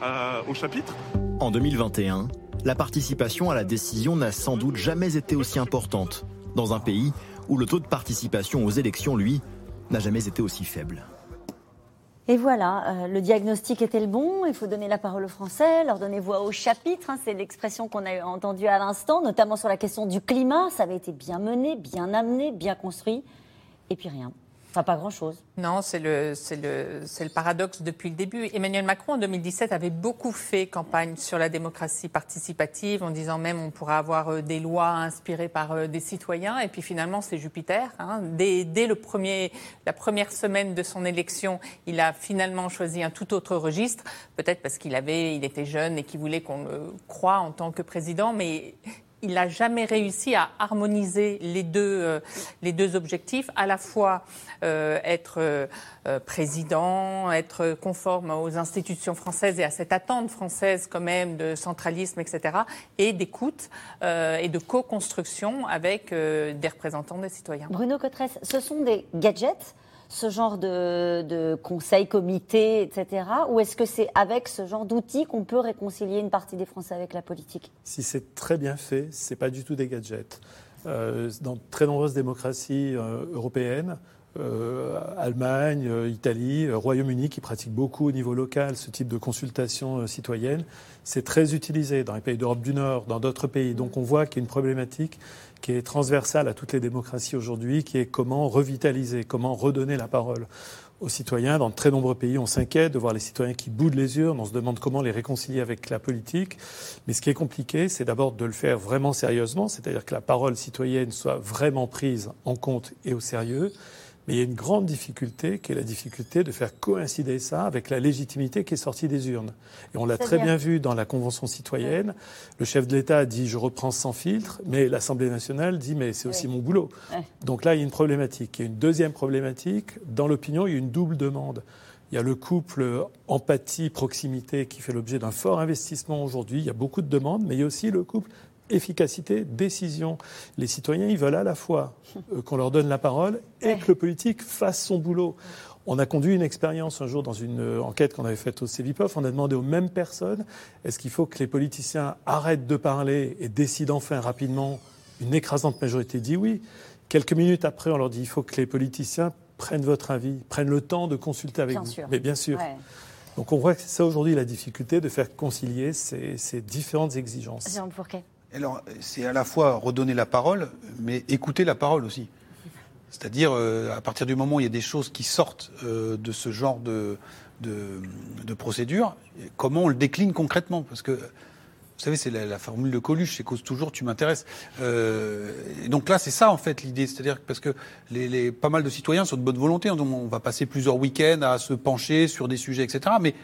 au chapitre. En 2021, la participation à la décision n'a sans doute jamais été aussi importante, dans un pays où le taux de participation aux élections, lui, n'a jamais été aussi faible. Et voilà, euh, le diagnostic était le bon, il faut donner la parole aux Français, leur donner voix au chapitre, hein, c'est l'expression qu'on a entendue à l'instant, notamment sur la question du climat, ça avait été bien mené, bien amené, bien construit, et puis rien pas grand-chose. Non, c'est le, le, le paradoxe depuis le début. Emmanuel Macron, en 2017, avait beaucoup fait campagne sur la démocratie participative, en disant même on pourra avoir euh, des lois inspirées par euh, des citoyens. Et puis finalement, c'est Jupiter. Hein. Dès, dès, le premier, la première semaine de son élection, il a finalement choisi un tout autre registre. Peut-être parce qu'il avait, il était jeune et qu'il voulait qu'on le croie en tant que président, mais il n'a jamais réussi à harmoniser les deux, euh, les deux objectifs, à la fois euh, être euh, président, être conforme aux institutions françaises et à cette attente française quand même de centralisme, etc., et d'écoute et de co-construction avec des représentants des citoyens. Bruno Cotresse, ce sont des gadgets ce genre de, de conseils, comités, etc. Ou est-ce que c'est avec ce genre d'outils qu'on peut réconcilier une partie des Français avec la politique? Si c'est très bien fait, ce n'est pas du tout des gadgets. Euh, dans très nombreuses démocraties euh, européennes, euh, Allemagne, Italie, Royaume-Uni, qui pratiquent beaucoup au niveau local ce type de consultation citoyenne, c'est très utilisé dans les pays d'Europe du Nord, dans d'autres pays. Donc on voit qu'il y a une problématique qui est transversale à toutes les démocraties aujourd'hui, qui est comment revitaliser, comment redonner la parole aux citoyens. Dans de très nombreux pays, on s'inquiète de voir les citoyens qui boudent les urnes, on se demande comment les réconcilier avec la politique. Mais ce qui est compliqué, c'est d'abord de le faire vraiment sérieusement, c'est-à-dire que la parole citoyenne soit vraiment prise en compte et au sérieux. Mais il y a une grande difficulté, qui est la difficulté de faire coïncider ça avec la légitimité qui est sortie des urnes. Et on l'a très bien vu dans la Convention citoyenne. Le chef de l'État dit je reprends sans filtre, mais l'Assemblée nationale dit mais c'est aussi mon boulot. Donc là, il y a une problématique. Il y a une deuxième problématique. Dans l'opinion, il y a une double demande. Il y a le couple empathie-proximité qui fait l'objet d'un fort investissement aujourd'hui. Il y a beaucoup de demandes, mais il y a aussi le couple efficacité, décision. Les citoyens, ils veulent à la fois euh, qu'on leur donne la parole et que le politique fasse son boulot. On a conduit une expérience un jour dans une euh, enquête qu'on avait faite au CEVIPOF. On a demandé aux mêmes personnes est-ce qu'il faut que les politiciens arrêtent de parler et décident enfin rapidement Une écrasante majorité? Dit oui. Quelques minutes après, on leur dit il faut que les politiciens prennent votre avis, prennent le temps de consulter avec vous. Mais bien sûr. Donc on voit que c'est ça aujourd'hui la difficulté de faire concilier ces, ces différentes exigences. Jean Fourquet. Alors, c'est à la fois redonner la parole, mais écouter la parole aussi. C'est-à-dire, euh, à partir du moment où il y a des choses qui sortent euh, de ce genre de, de, procédure, comment on le décline concrètement? Parce que, vous savez, c'est la, formule de Coluche, c'est cause toujours, tu m'intéresses. Euh, donc là, c'est ça, en fait, l'idée. C'est-à-dire parce que les, pas mal de citoyens sont de bonne volonté. On va passer plusieurs week-ends à se pencher sur des sujets, etc. Mais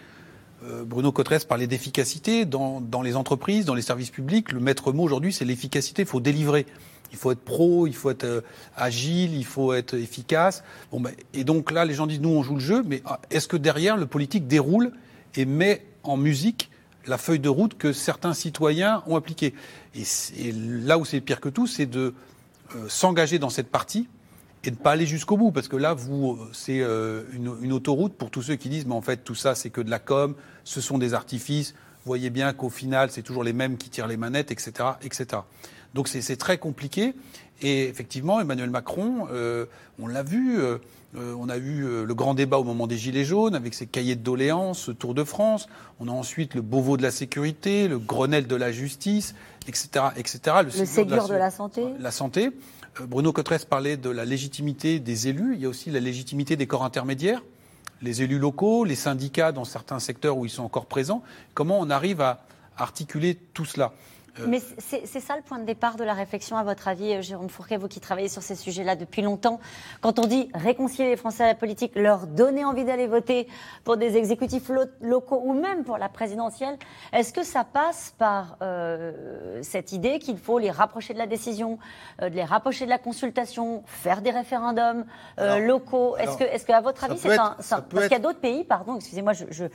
Bruno Cotresse parlait d'efficacité dans, les entreprises, dans les services publics. Le maître mot aujourd'hui, c'est l'efficacité. Il faut délivrer. Il faut être pro, il faut être euh, agile, il faut être efficace. Bon, ben, et donc là, les gens disent nous, on joue le jeu, mais ah, est-ce que derrière, le politique déroule et met en musique la feuille de route que certains citoyens ont appliquée? Et, là où c'est pire que tout, c'est de euh, s'engager dans cette partie et de ne pas aller jusqu'au bout, parce que là, vous, c'est euh, une, autoroute pour tous ceux qui disent, mais en fait, tout ça, c'est que de la com, ce sont des artifices. Vous voyez bien qu'au final, c'est toujours les mêmes qui tirent les manettes, etc., etc. Donc c'est très compliqué. Et effectivement, Emmanuel Macron, euh, on l'a vu, euh, euh, on a eu le grand débat au moment des Gilets jaunes avec ses cahiers de doléances, Tour de France. On a ensuite le Beauvau de la sécurité, le Grenelle de la justice, etc. etc. Le, Ségur de, la, santé. La santé. Bruno Cotresse parlait de la légitimité des élus. Il y a aussi la légitimité des corps intermédiaires, les élus locaux, les syndicats dans certains secteurs où ils sont encore présents. Comment on arrive à articuler tout cela? Mais c'est ça le point de départ de la réflexion, à votre avis, euh, Jérôme Fourquet, vous qui travaillez sur ces sujets-là depuis longtemps. Quand on dit réconcilier les Français à la politique, leur donner envie d'aller voter pour des exécutifs locaux ou même pour la présidentielle, est-ce que ça passe par euh, cette idée qu'il faut les rapprocher de la décision, de les rapprocher de la consultation, faire des référendums locaux? Est-ce que, est-ce qu'à votre avis, c'est un, Parce qu'il y a d'autres pays, pardon, excusez-moi, je, je,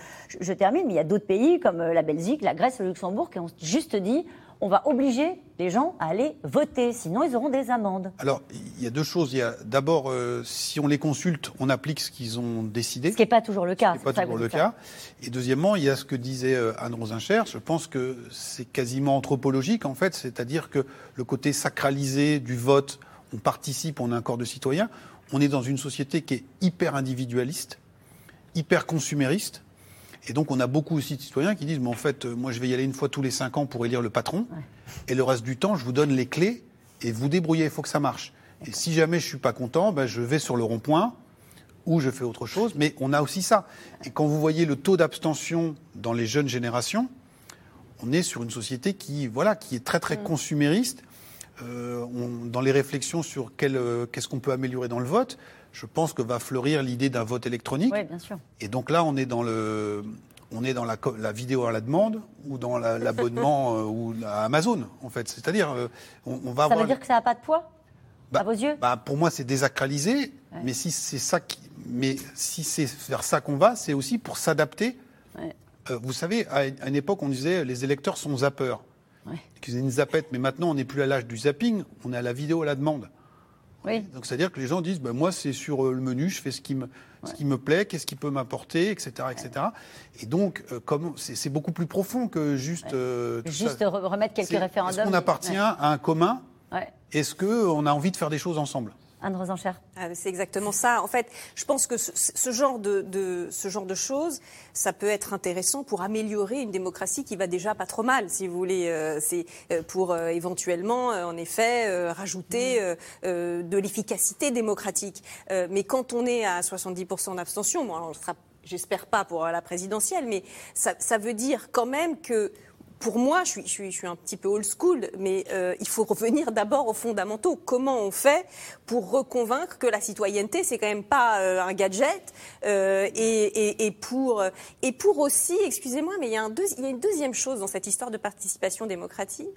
je, termine, mais il y a d'autres pays comme la Belgique, la Grèce, le Luxembourg qui ont juste dit on va obliger les gens à aller voter, sinon ils auront des amendes. Alors, il y a deux choses. Il y a d'abord, euh, si on les consulte, on applique ce qu'ils ont décidé. Ce qui n'est pas toujours le cas. Ce n'est pas toujours le cas. Et deuxièmement, il y a ce que disait euh, Anne Rosincher. Je pense que c'est quasiment anthropologique, en fait. C'est-à-dire que le côté sacralisé du vote, on participe, on a un corps de citoyens. On est dans une société qui est hyper individualiste, hyper consumériste et donc, on a beaucoup aussi de citoyens qui disent, mais en fait, euh, moi, je vais y aller une fois tous les cinq ans pour élire le patron. Et le reste du temps, je vous donne les clés et vous débrouillez, il faut que ça marche. Et si jamais je suis pas content, ben, je vais sur le rond-point ou je fais autre chose. Mais on a aussi ça. Et quand vous voyez le taux d'abstention dans les jeunes générations, on est sur une société qui, voilà, qui est très, très mm. consumériste. Euh, dans les réflexions sur euh, qu'est-ce qu'on peut améliorer dans le vote, je pense que va fleurir l'idée d'un vote électronique. Oui, bien sûr. Et donc là, on est dans le, on est dans la, la vidéo à la demande ou dans l'abonnement euh, ou à Amazon, en fait. C'est-à-dire, euh, on, va Ça veut dire que ça n'a pas de poids à vos yeux? bah, Pour moi, c'est désacralisé. Mais si c'est ça qui, mais si c'est vers ça qu'on va, c'est aussi pour s'adapter. Euh, vous savez, à une époque, on disait les électeurs sont zappeurs. Ouais. Ils une zappette, mais maintenant, on n'est plus à l'âge du zapping, on est à la vidéo à la demande. Donc c'est-à-dire que les gens disent, ben, moi c'est sur euh, le menu, je fais ce qui me, ce qui me plaît, qu'est-ce qui peut m'apporter, etc., etc. Et donc euh, comme c'est beaucoup plus profond que juste euh, juste remettre quelques référendums. Est-ce qu'on appartient à un commun? Est-ce qu'on a envie de faire des choses ensemble? Anne ah, C'est exactement ça. En fait, je pense que ce, genre de, ce genre de choses, ça peut être intéressant pour améliorer une démocratie qui va déjà pas trop mal, si vous voulez. Euh, c'est euh, pour euh, éventuellement, en effet, rajouter de l'efficacité démocratique. mais quand on est à 70% d'abstention, bon, alors, j'espère pas pour la présidentielle, mais ça, ça veut dire quand même que pour moi, je suis, je, suis, un petit peu old school, mais euh, il faut revenir d'abord aux fondamentaux. Comment on fait pour reconvaincre que la citoyenneté, c'est quand même pas euh, un gadget euh, et, et, et, pour, et pour aussi, excusez-moi, mais il y, a un il y, a une deuxième chose dans cette histoire de participation démocratique.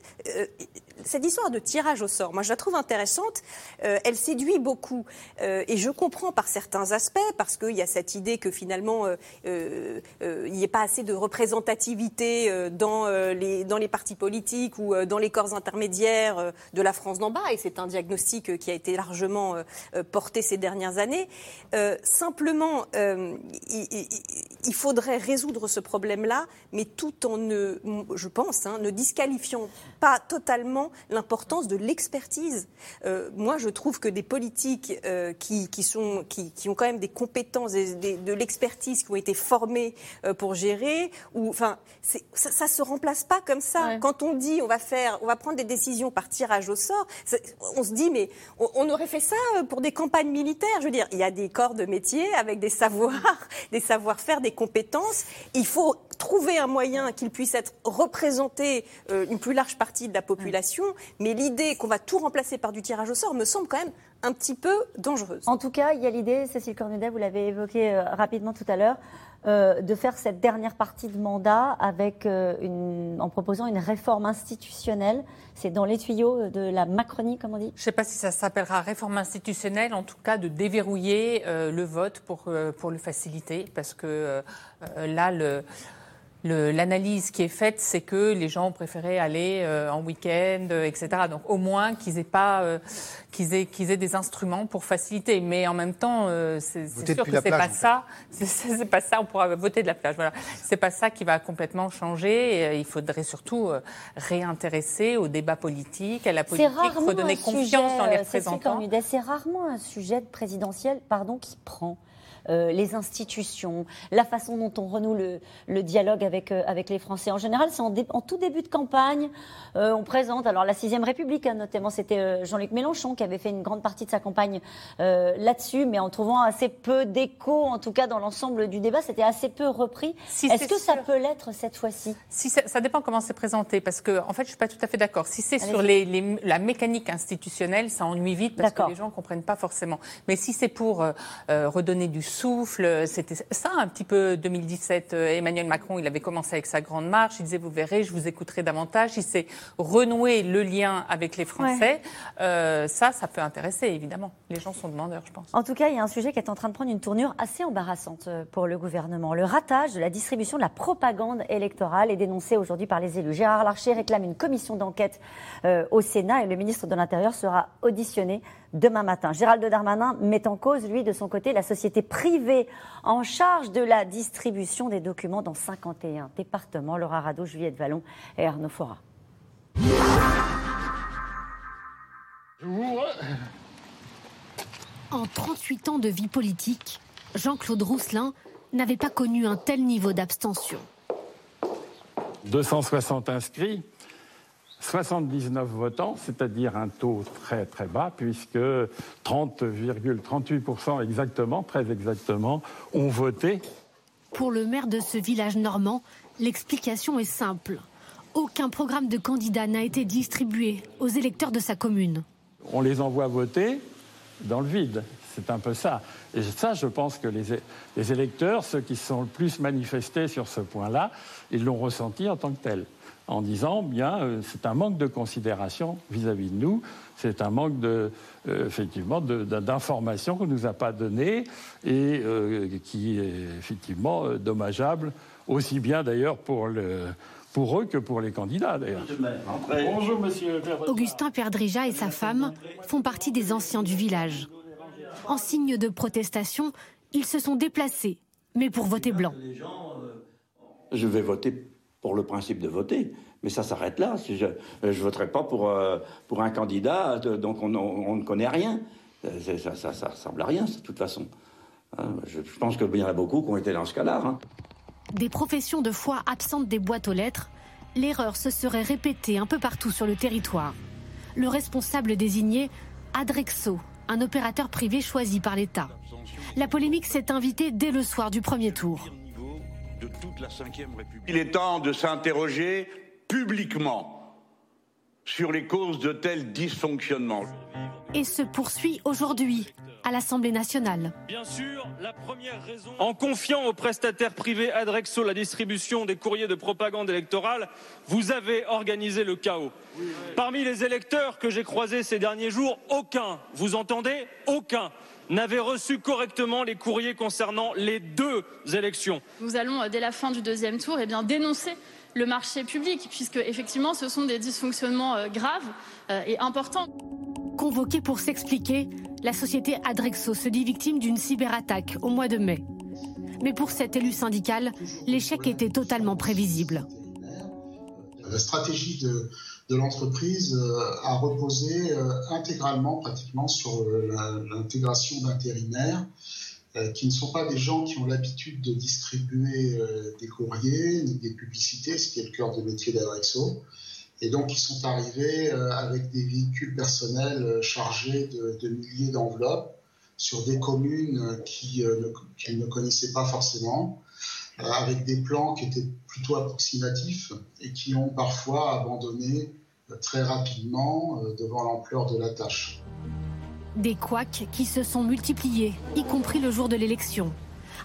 Cette histoire de tirage au sort, moi je la trouve intéressante. elle séduit beaucoup. et je comprends par certains aspects, parce qu'il y a cette idée que finalement, il n'y ait pas assez de représentativité dans les partis politiques ou euh, dans les corps intermédiaires euh, de la France d'en bas, et c'est un diagnostic euh, qui a été largement porté ces dernières années. simplement, faudrait résoudre ce problème-là, mais tout en ne, je pense, hein, ne disqualifiant pas totalement l'importance de l'expertise. moi, je trouve que des politiques qui, sont, qui, ont quand même des compétences, de l'expertise, qui ont été formées pour gérer, ou enfin, ça, ça se remplace pas comme ça. Quand on dit on va faire, on va prendre des décisions par tirage au sort, on se dit mais on, aurait fait ça euh, pour des campagnes militaires. Je veux dire, il y a des corps de métier avec des savoirs, des savoir-faire, des compétences. Il faut trouver un moyen qu'il puisse être représenté euh, une plus large partie de la population. Mais l'idée qu'on va tout remplacer par du tirage au sort me semble quand même un petit peu dangereuse. En tout cas, il y a l'idée, Cécile Cornudet, vous l'avez évoqué euh, rapidement tout à l'heure, euh, de faire cette dernière partie de mandat avec, euh, en proposant une réforme institutionnelle. C'est dans les tuyaux de la Macronie, comme on dit Je ne sais pas si ça s'appellera réforme institutionnelle, en tout cas de déverrouiller le vote pour, pour le faciliter, parce que là, le l'analyse qui est faite, c'est que les gens ont préféré aller euh, en week-end, euh, etc. Donc au moins qu'ils aient pas, euh, qu'ils aient, qu'ils aient des instruments pour faciliter. Mais en même temps, c'est sûr que c'est pas ça. C'est pas ça. On pourra voter de la plage. Voilà. C'est pas ça qui va complètement changer. il faudrait surtout réintéresser au débat politique, à la politique, redonner confiance dans les représentants. C'est rarement un sujet présidentiel, pardon, qui prend. Euh, les institutions, la façon dont on renoue le, dialogue avec, euh, avec les Français. En général, c'est en, tout début de campagne, euh, on présente, alors la Sixième République, hein, notamment, c'était Jean-Luc Mélenchon qui avait fait une grande partie de sa campagne là-dessus, mais en trouvant assez peu d'écho, en tout cas dans l'ensemble du débat, c'était assez peu repris. Est-ce que ça peut l'être cette fois-ci? Si ça, dépend comment c'est présenté, parce que en fait, je suis pas tout à fait d'accord. Si c'est sur les, la mécanique institutionnelle, ça ennuie vite parce que les gens comprennent pas forcément. Mais si c'est pour redonner du souffle. C'était ça un petit peu 2017. Euh, Emmanuel Macron, il avait commencé avec sa grande marche. Il disait, vous verrez, je vous écouterai davantage. Il s'est renoué le lien avec les Français. Euh, ça, ça peut intéresser, évidemment. Les gens sont demandeurs, je pense. En tout cas, il y a un sujet qui est en train de prendre une tournure assez embarrassante euh, pour le gouvernement. Le ratage de la distribution de la propagande électorale est dénoncé aujourd'hui par les élus. Gérard Larcher réclame une commission d'enquête au Sénat et le ministre de l'Intérieur sera auditionné demain matin. Gérald Darmanin met en cause, lui, de son côté, la société privée en charge de la distribution des documents dans 51 départements. Laura Rado, Juliette Vallon et Arnaud Fora. En 38 ans de vie politique, Jean-Claude Rousselin n'avait pas connu un tel niveau d'abstention. 260 inscrits, 79 votants, c'est-à-dire un taux très très bas, puisque 30,38% exactement, très exactement, ont voté. Pour le maire de ce village normand, l'explication est simple. Aucun programme de candidat n'a été distribué aux électeurs de sa commune. On les envoie voter dans le vide. C'est un peu ça. Et ça, je pense que les, les électeurs, ceux qui sont le plus manifestés sur ce point-là, ils l'ont ressenti en tant que tel en disant bien euh, c'est un manque de considération vis-à-vis de nous, c'est un manque de euh, effectivement d'informations qu'on nous a pas données et euh, qui est effectivement dommageable aussi bien d'ailleurs pour le pour eux que pour les candidats d'ailleurs. Bonjour monsieur. Augustin Perdrija et sa femme font partie des anciens du village. En signe de protestation, ils se sont déplacés, mais pour voter blanc. Je vais voter pour le principe de voter. Mais ça s'arrête là. Je ne voterai pas pour, euh, pour un candidat dont on, ne connaît rien. Euh, ça, ça, ça, ressemble à rien, de toute façon. Hein, je, pense qu'il y en a beaucoup qui ont été dans ce cas-là. Hein. Des professions de foi absentes des boîtes aux lettres, l'erreur se serait répétée un peu partout sur le territoire. Le responsable désigné, Adrexo, un opérateur privé choisi par l'État. La polémique s'est invitée dès le soir du premier tour de toute la République. Il est temps de s'interroger publiquement sur les causes de tels dysfonctionnements. Et se poursuit aujourd'hui à l'Assemblée nationale. Bien sûr, la première raison. En confiant au prestataire privé Adrexo la distribution des courriers de propagande électorale, vous avez organisé le chaos. Parmi les électeurs que j'ai croisés ces derniers jours, aucun, vous entendez, aucun n'avait reçu correctement les courriers concernant les deux élections. Nous allons, euh, dès la fin du deuxième tour, eh bien, dénoncer le marché public, puisque effectivement ce sont des dysfonctionnements euh, graves euh, et importants. Convoquée pour s'expliquer, la société Adrexo se dit victime d'une cyberattaque au mois de mai. Mais pour cet élu syndical, l'échec était totalement prévisible. La stratégie de, de l'entreprise euh, a reposé euh, intégralement, pratiquement, sur euh, l'intégration d'intérimaires qui ne sont pas des gens qui ont l'habitude de distribuer des courriers ni des publicités, ce qui est le cœur de métier d'Adrexo. Et donc, ils sont arrivés avec des véhicules personnels chargés de, milliers d'enveloppes sur des communes qu'ils ne connaissaient pas forcément, avec des plans qui étaient plutôt approximatifs et qui ont parfois abandonné très rapidement euh, devant l'ampleur de la tâche. Des couacs qui se sont multipliés, y compris le jour de l'élection.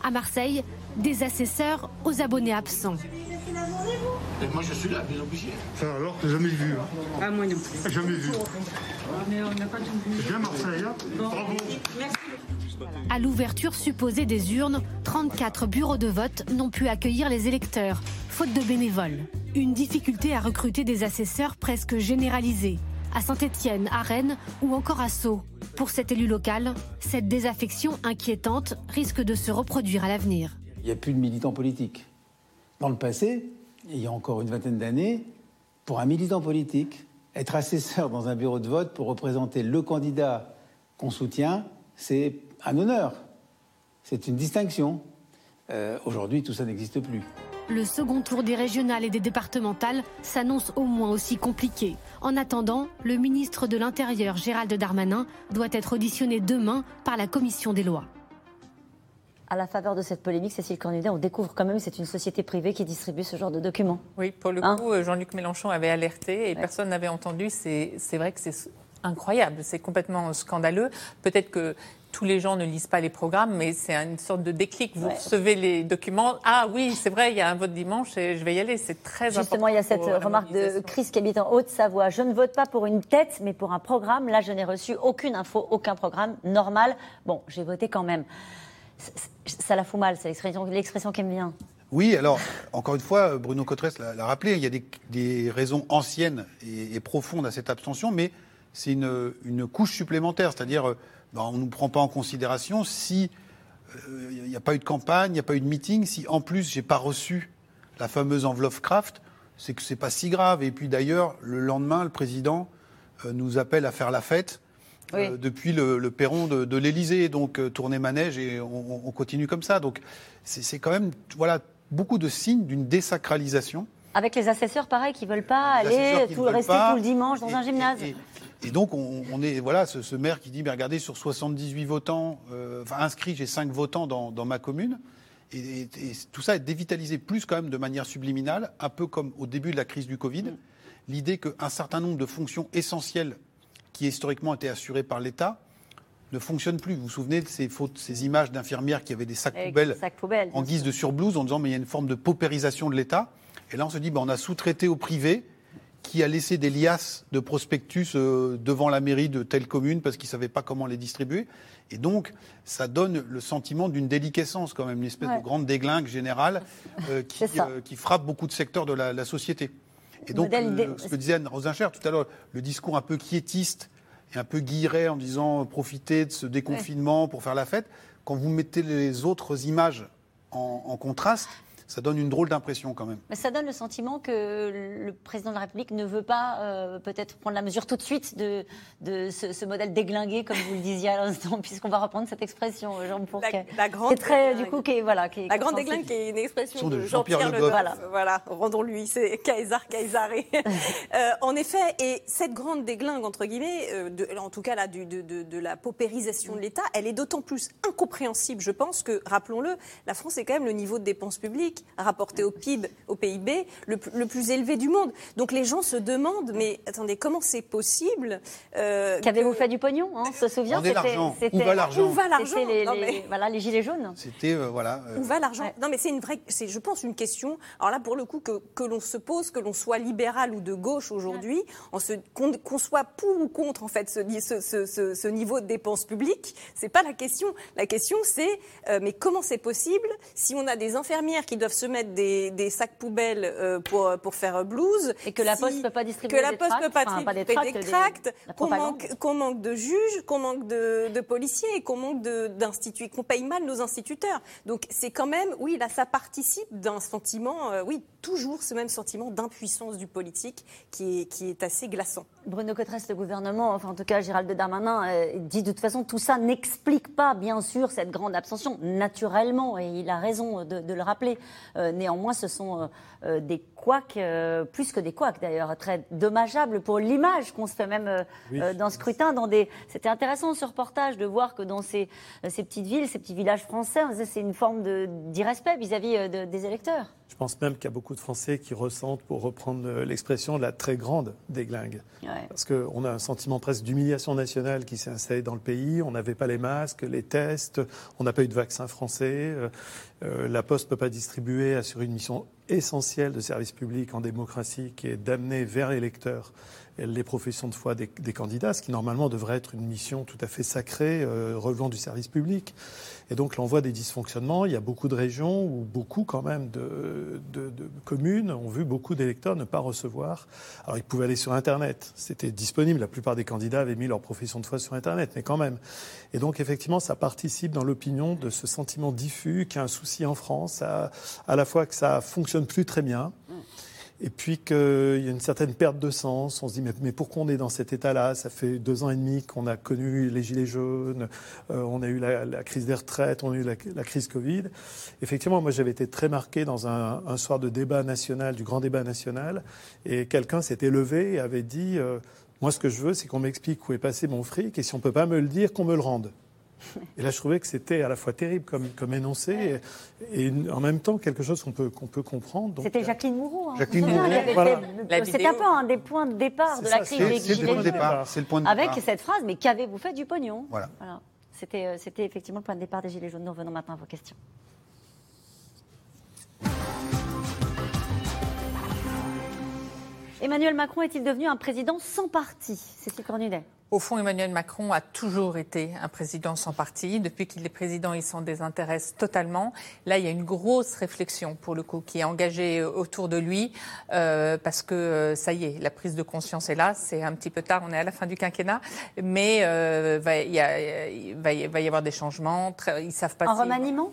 À Marseille, des assesseurs aux abonnés absents. Et moi je suis là, bien obligé. Ça alors, t'as jamais vu hein. Ah moi non plus. Jamais vu. Mais on n'a pas tout vu. C'est bien Marseille, hein Bravo. Merci. À l'ouverture supposée des urnes, 34 bureaux de vote n'ont pu accueillir les électeurs, faute de bénévoles. Une difficulté à recruter des assesseurs presque généralisée, à Saint-Étienne, à Rennes ou encore à Sceaux. Pour cet élu local, cette désaffection inquiétante risque de se reproduire à l'avenir. Il n'y a plus de militants politiques. Dans le passé, il y a encore une vingtaine d'années, pour un militant politique, être assesseur dans un bureau de vote pour représenter le candidat qu'on soutient, c'est un honneur. C'est une distinction. Euh, Aujourd'hui, tout ça n'existe plus. Le second tour des régionales et des départementales s'annonce au moins aussi compliqué. En attendant, le ministre de l'Intérieur, Gérald Darmanin, doit être auditionné demain par la commission des lois. À la faveur de cette polémique, Cécile Cornudet, on découvre quand même que c'est une société privée qui distribue ce genre de documents. Oui, pour le Hein coup, Jean-Luc Mélenchon avait alerté et personne n'avait entendu. C'est c'est vrai que c'est incroyable, c'est complètement scandaleux. Peut-être que tous les gens ne lisent pas les programmes, mais c'est une sorte de déclic. Vous recevez les documents. Ah oui, c'est vrai, il y a un vote dimanche et je vais y aller. C'est très important. Justement, il y a cette remarque de. Chris qui habite en Haute-Savoie. Je ne vote pas pour une tête, mais pour un programme. Là, je n'ai reçu aucune info, aucun programme normal. Bon, j'ai voté quand même. Ça la fout mal, c'est l'expression- l'expression qui me vient. Oui, alors, encore une fois, Bruno Cotresse l'a l'a rappelé, il y a des, des raisons anciennes et, et profondes à cette abstention, mais c'est une, une couche supplémentaire, c'est-à-dire, euh, ben, on ne nous prend pas en considération si euh, il n'y a pas eu de campagne, il n'y a pas eu de meeting, si en plus j'ai pas reçu la fameuse enveloppe Kraft, c'est que c'est pas si grave. Et puis d'ailleurs, le lendemain, le président euh, nous appelle à faire la fête. euh, Oui. depuis le, le perron de, de l'Élysée, donc euh, tourner manège et on, on continue comme ça. Donc c'est quand même voilà beaucoup de signes d'une désacralisation. Avec les assesseurs, pareil, qui veulent pas Les aller tout, rester pas. tout le dimanche dans un gymnase. Et donc, on, on est, voilà, ce, ce maire qui dit, mais regardez, sur 78 votants, euh, enfin, inscrits, j'ai 5 votants dans, dans ma commune. Et, et- et tout ça est dévitalisé plus quand même de manière subliminale, un peu comme au début de la crise du Covid. Mm. L'idée qu'un certain nombre de fonctions essentielles qui historiquement étaient assurées par l'État ne fonctionnent plus. Vous vous souvenez de ces, fautes, ces images d'infirmières qui avaient des sacs poubelles en guise de surblouse en disant mais il y a une forme de paupérisation de l'État. Et là, on se dit, ben, on a sous-traité au privé qui a laissé des liasses de prospectus euh, devant la mairie de telle commune parce qu'il ne savait pas comment les distribuer. Et donc, ça donne le sentiment d'une déliquescence quand même, une espèce Ouais. de grande déglingue générale euh, qui, euh, qui frappe beaucoup de secteurs de la, la société. Et donc, le- ce que disait Anne Rosencher tout à l'heure, le discours un peu quiétiste et un peu guilleret en disant profitez de ce déconfinement pour faire la fête, quand vous mettez les autres images en, en contraste, ça donne une drôle d'impression quand même. Mais ça donne le sentiment que le président de la République ne veut pas euh, peut-être prendre la mesure tout de suite de, de ce, ce modèle déglingué, comme vous le disiez à l'instant, puisqu'on va reprendre cette expression, Jean Pourquet. la grande est très, du déglingue. coup, qui est, voilà, qui est La grande déglingue qui est une expression de, de Jean-Pierre Jean-Pierre Le Goff. Voilà, rendons-lui, c'est Caesar Caesaré. Euh, en effet, et cette grande déglingue, entre guillemets, euh, de- en tout cas là, du- de, de- de la paupérisation de l'État, elle est d'autant plus incompréhensible, je pense, que, rappelons-le, la France est quand même le niveau de dépenses publiques rapporté au PIB, au PIB, le, plus- le plus élevé du monde. Donc les gens se demandent, mais attendez, comment c'est possible euh, Qu'avez-vous que- fait du pognon hein, On se souvient Rendez l'argent. Où c'était- va l'argent Où va l'argent c'était les, Non, les- mais- voilà, les gilets jaunes. C'était, euh, voilà. euh, Où va l'argent Non, mais c'est une vraie, c'est, je pense, une question. Alors là, pour le coup, que, que l'on se pose, que l'on soit libéral ou de gauche aujourd'hui, qu'on, qu'on soit pour ou contre en fait ce, ce, ce- ce- ce niveau de dépenses publiques, c'est pas la question. La question, c'est euh, mais comment c'est possible si on a des infirmières qui doivent se mettre des, des sacs poubelles euh, pour pour faire blouse Et que la si- Poste peut pas distribuer que la des Poste tracts, peut pas enfin, pas des distribuer tracts, des tracts, qu'on manque de juges, qu'on manque de, de policiers qu'on manque d'instituts, qu'on paye mal nos instituteurs. Donc c'est quand même, oui, là, ça participe d'un sentiment, euh, oui, toujours ce même sentiment d'impuissance du politique qui est, qui est assez glaçant. Bruno Cotresse, le gouvernement, enfin en tout cas Gérald Darmanin, euh, dit de toute façon tout ça n'explique pas bien sûr cette grande abstention naturellement et il a raison de, de le rappeler. Euh, néanmoins, ce sont euh, euh, des couacs, plus que des couacs d'ailleurs, très dommageables pour l'image qu'on se fait même Oui. dans ce scrutin. Dans des... C'était intéressant ce reportage de voir que dans ces, ces petites villes, ces petits villages français, c'est une forme de- d'irrespect vis-à-vis de- des électeurs. Je pense même qu'il y a beaucoup de Français qui ressentent, pour reprendre l'expression, la très grande déglingue. Parce qu'on a un sentiment presque d'humiliation nationale qui s'est installé dans le pays. On n'avait pas les masques, les tests, on n'a pas eu de vaccin français. Euh, euh, la Poste ne peut pas distribuer, assurer une mission essentielle de service public en démocratie qui est d'amener vers les lecteurs les professions de foi des, candidats, ce qui normalement devrait être une mission tout à fait sacrée, euh, relevant du service public. Et donc l'envoi des dysfonctionnements, il y a beaucoup de régions où beaucoup quand même de, de, de communes ont vu beaucoup d'électeurs ne pas recevoir. Alors ils pouvaient aller sur Internet, c'était disponible, la plupart des candidats avaient mis leur profession de foi sur Internet, mais quand même. Et donc effectivement, ça participe dans l'opinion de ce sentiment diffus qu'il y a un souci en France, à, à la fois que ça fonctionne plus très bien, et puis qu'il y a une certaine perte de sens. On se dit mais, pourquoi on est dans cet état-là? Ça fait deux ans et demi qu'on a connu les gilets jaunes, euh, on a eu la, crise des retraites, on a eu la, crise Covid. Effectivement, moi j'avais été très marqué dans un, soir de débat national, du grand débat national, et quelqu'un s'était levé et avait dit euh, moi ce que je veux c'est qu'on m'explique où est passé mon fric et si on peut pas me le dire qu'on me le rende. Et là, je trouvais que c'était à la fois terrible comme, comme énoncé et, en même temps quelque chose qu'on peut, qu'on peut comprendre. C'était Jacqueline Moreau. Hein. Jacqueline Moreau, voilà. C'est un peu un des points de départ de la crise des Gilets jaunes. C'est le point de départ. Avec cette phrase, mais qu'avez-vous fait du pognon? Voilà. voilà. C'était effectivement le point de départ des Gilets jaunes. Nous revenons maintenant à vos questions. Emmanuel Macron est-il devenu un président sans parti Cécile Cornudet? Au fond, Emmanuel Macron a toujours été un président sans parti. Depuis qu'il est président, il s'en désintéresse totalement. Là, il y a une grosse réflexion, pour le coup, qui est engagée autour de lui, euh, parce que euh, ça y est, la prise de conscience est là. C'est un petit peu tard, on est à la fin du quinquennat, mais euh, va, il, y a, il va, y avoir des changements. Ils savent pas. Un remaniement?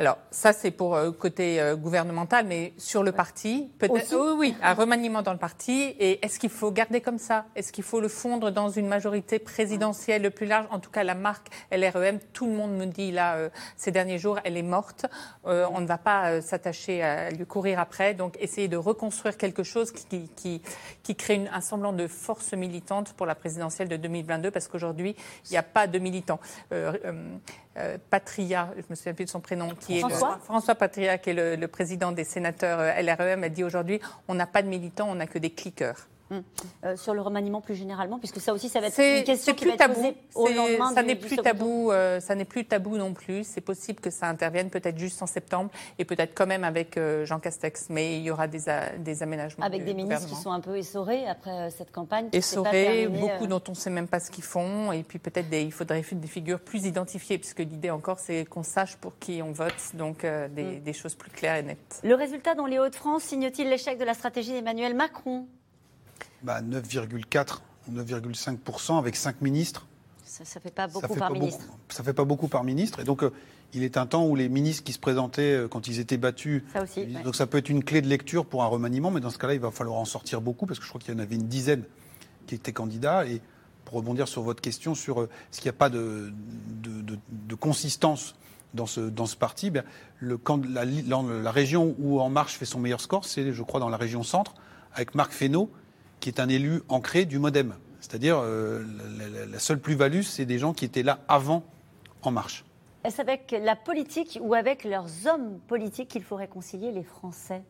Alors, ça, c'est pour euh, côté euh, gouvernemental, mais sur le parti, peut-être. Oui, un remaniement dans le parti. Et est-ce qu'il faut garder comme ça? Est-ce qu'il faut le fondre dans une majorité présidentielle le plus large? En tout cas, la marque LREM, tout le monde me dit là, euh, ces derniers jours, elle est morte. on ne va pas s'attacher à lui courir après. Donc, essayer de reconstruire quelque chose qui, qui, qui crée un semblant de force militante pour la présidentielle de 2022, parce qu'aujourd'hui, il n'y a pas de militants. Patria, je me souviens plus de son prénom, qui est François, Patria, qui est le, président des sénateurs euh, LREM, a dit aujourd'hui on n'a pas de militants, on n'a que des cliqueurs. Hum. Euh, sur le remaniement plus généralement, puisque ça aussi, ça va être une question qui va être tabou. posée au lendemain ça n'est plus tabou. Euh, ça n'est plus tabou non plus. C'est possible que ça intervienne peut-être juste en septembre et peut-être quand même avec euh, Jean Castex, mais il y aura des, des aménagements. Avec des ministres qui sont un peu essorés après cette campagne. Essorés, beaucoup dont on ne sait même pas ce qu'ils font, et puis peut-être il faudrait des figures plus identifiées, puisque l'idée encore, c'est qu'on sache pour qui on vote, donc des, hum. des choses plus claires et nettes. Le résultat dans les Hauts-de-France signe-t-il l'échec de la stratégie d'Emmanuel Macron? 9,4 ou 9,5% avec 5 ministres. Ça ne fait pas beaucoup par ministre. ça fait pas beaucoup par ministre. Et donc, euh, il est un temps où les ministres qui se présentaient euh, quand ils étaient battus. Ça aussi, Donc, ça peut être une clé de lecture pour un remaniement, mais dans ce cas-là, il va falloir en sortir beaucoup, parce que je crois qu'il y en avait une dizaine qui étaient candidats. Et pour rebondir sur votre question sur euh, ce qu'il n'y a pas de, de, consistance dans ce, dans ce parti, bien, le, la, la, région où En Marche fait son meilleur score, c'est, je crois, dans la région centre, avec Marc Fesneau, qui est un élu ancré du Modem. C'est-à-dire, euh, la, seule plus-value, c'est des gens qui étaient là avant En Marche. Est-ce avec la politique ou avec leurs hommes politiques qu'il faut réconcilier les Français?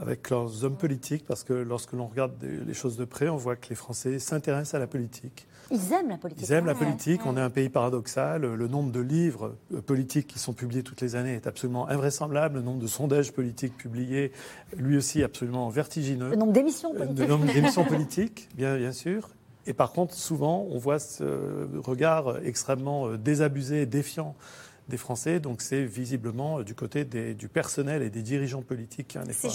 Avec leurs hommes politiques, parce que lorsque l'on regarde les choses de près, on voit que les Français s'intéressent à la politique. Ils aiment la politique. Ils aiment la politique. On est un pays paradoxal. Le nombre de livres euh, politiques qui sont publiés toutes les années est absolument invraisemblable. Le nombre de sondages politiques publiés, lui aussi, absolument vertigineux. Le nombre d'émissions politiques. Le nombre d'émissions politiques, bien, bien sûr. Et par contre, souvent, on voit ce regard extrêmement euh, désabusé et défiant des Français. Donc c'est visiblement euh, du côté du personnel et des dirigeants politiques qui a un effort.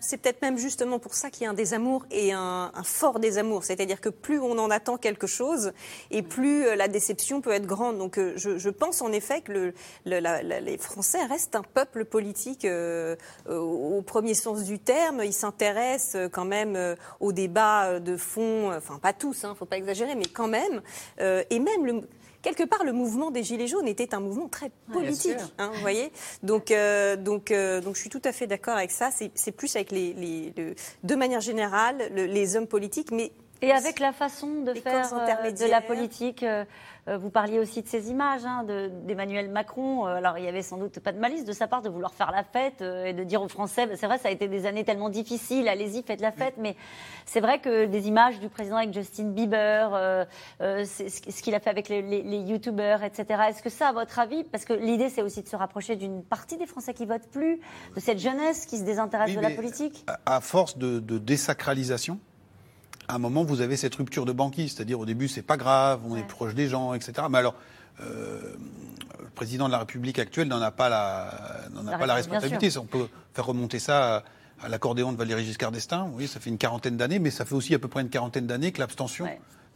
C'est peut-être même justement pour ça qu'il y a un désamour et un, fort désamour. C'est-à-dire que plus on en attend quelque chose et plus euh, la déception peut être grande. Donc euh, je, pense en effet que le, les Français restent un peuple politique au premier sens du terme. Ils s'intéressent quand même au débat de fond, enfin pas tous, il hein, ne faut pas exagérer, mais quand même. et même le, quelque part, le mouvement des Gilets jaunes était un mouvement très politique, hein, vous voyez. Donc, euh, donc, euh, donc, je suis tout à fait d'accord avec ça. C'est plus avec les, de manière générale, les hommes politiques, mais Et avec la façon de Les faire euh, de la politique, euh, vous parliez aussi de ces images hein, de- d'Emmanuel Macron. Euh, Alors il y avait sans doute pas de malice de sa part de vouloir faire la fête euh, et de dire aux Français, bah, c'est vrai, ça a été des années tellement difficiles, allez-y, faites la fête. Mais c'est vrai que des images du président avec Justin Bieber, euh, euh, ce qu'il a fait avec les, les, les youtubeurs, etc. Est-ce que ça, à votre avis, parce que l'idée c'est aussi de se rapprocher d'une partie des Français qui votent plus, de cette jeunesse qui se désintéresse Oui, de la politique? à- à force de, de désacralisation, à un moment, vous avez cette rupture de banquise. C'est-à-dire, au début, c'est pas grave, on est proche des gens, etc. Mais alors, euh, le président de la République actuelle n'en a pas la, n'en a La pas la réponse, bien responsabilité. On peut faire remonter ça à, à l'accordéon de Valéry Giscard d'Estaing. Vous voyez, ça fait une quarantaine d'années, mais ça fait aussi à peu près une quarantaine d'années que l'abstention.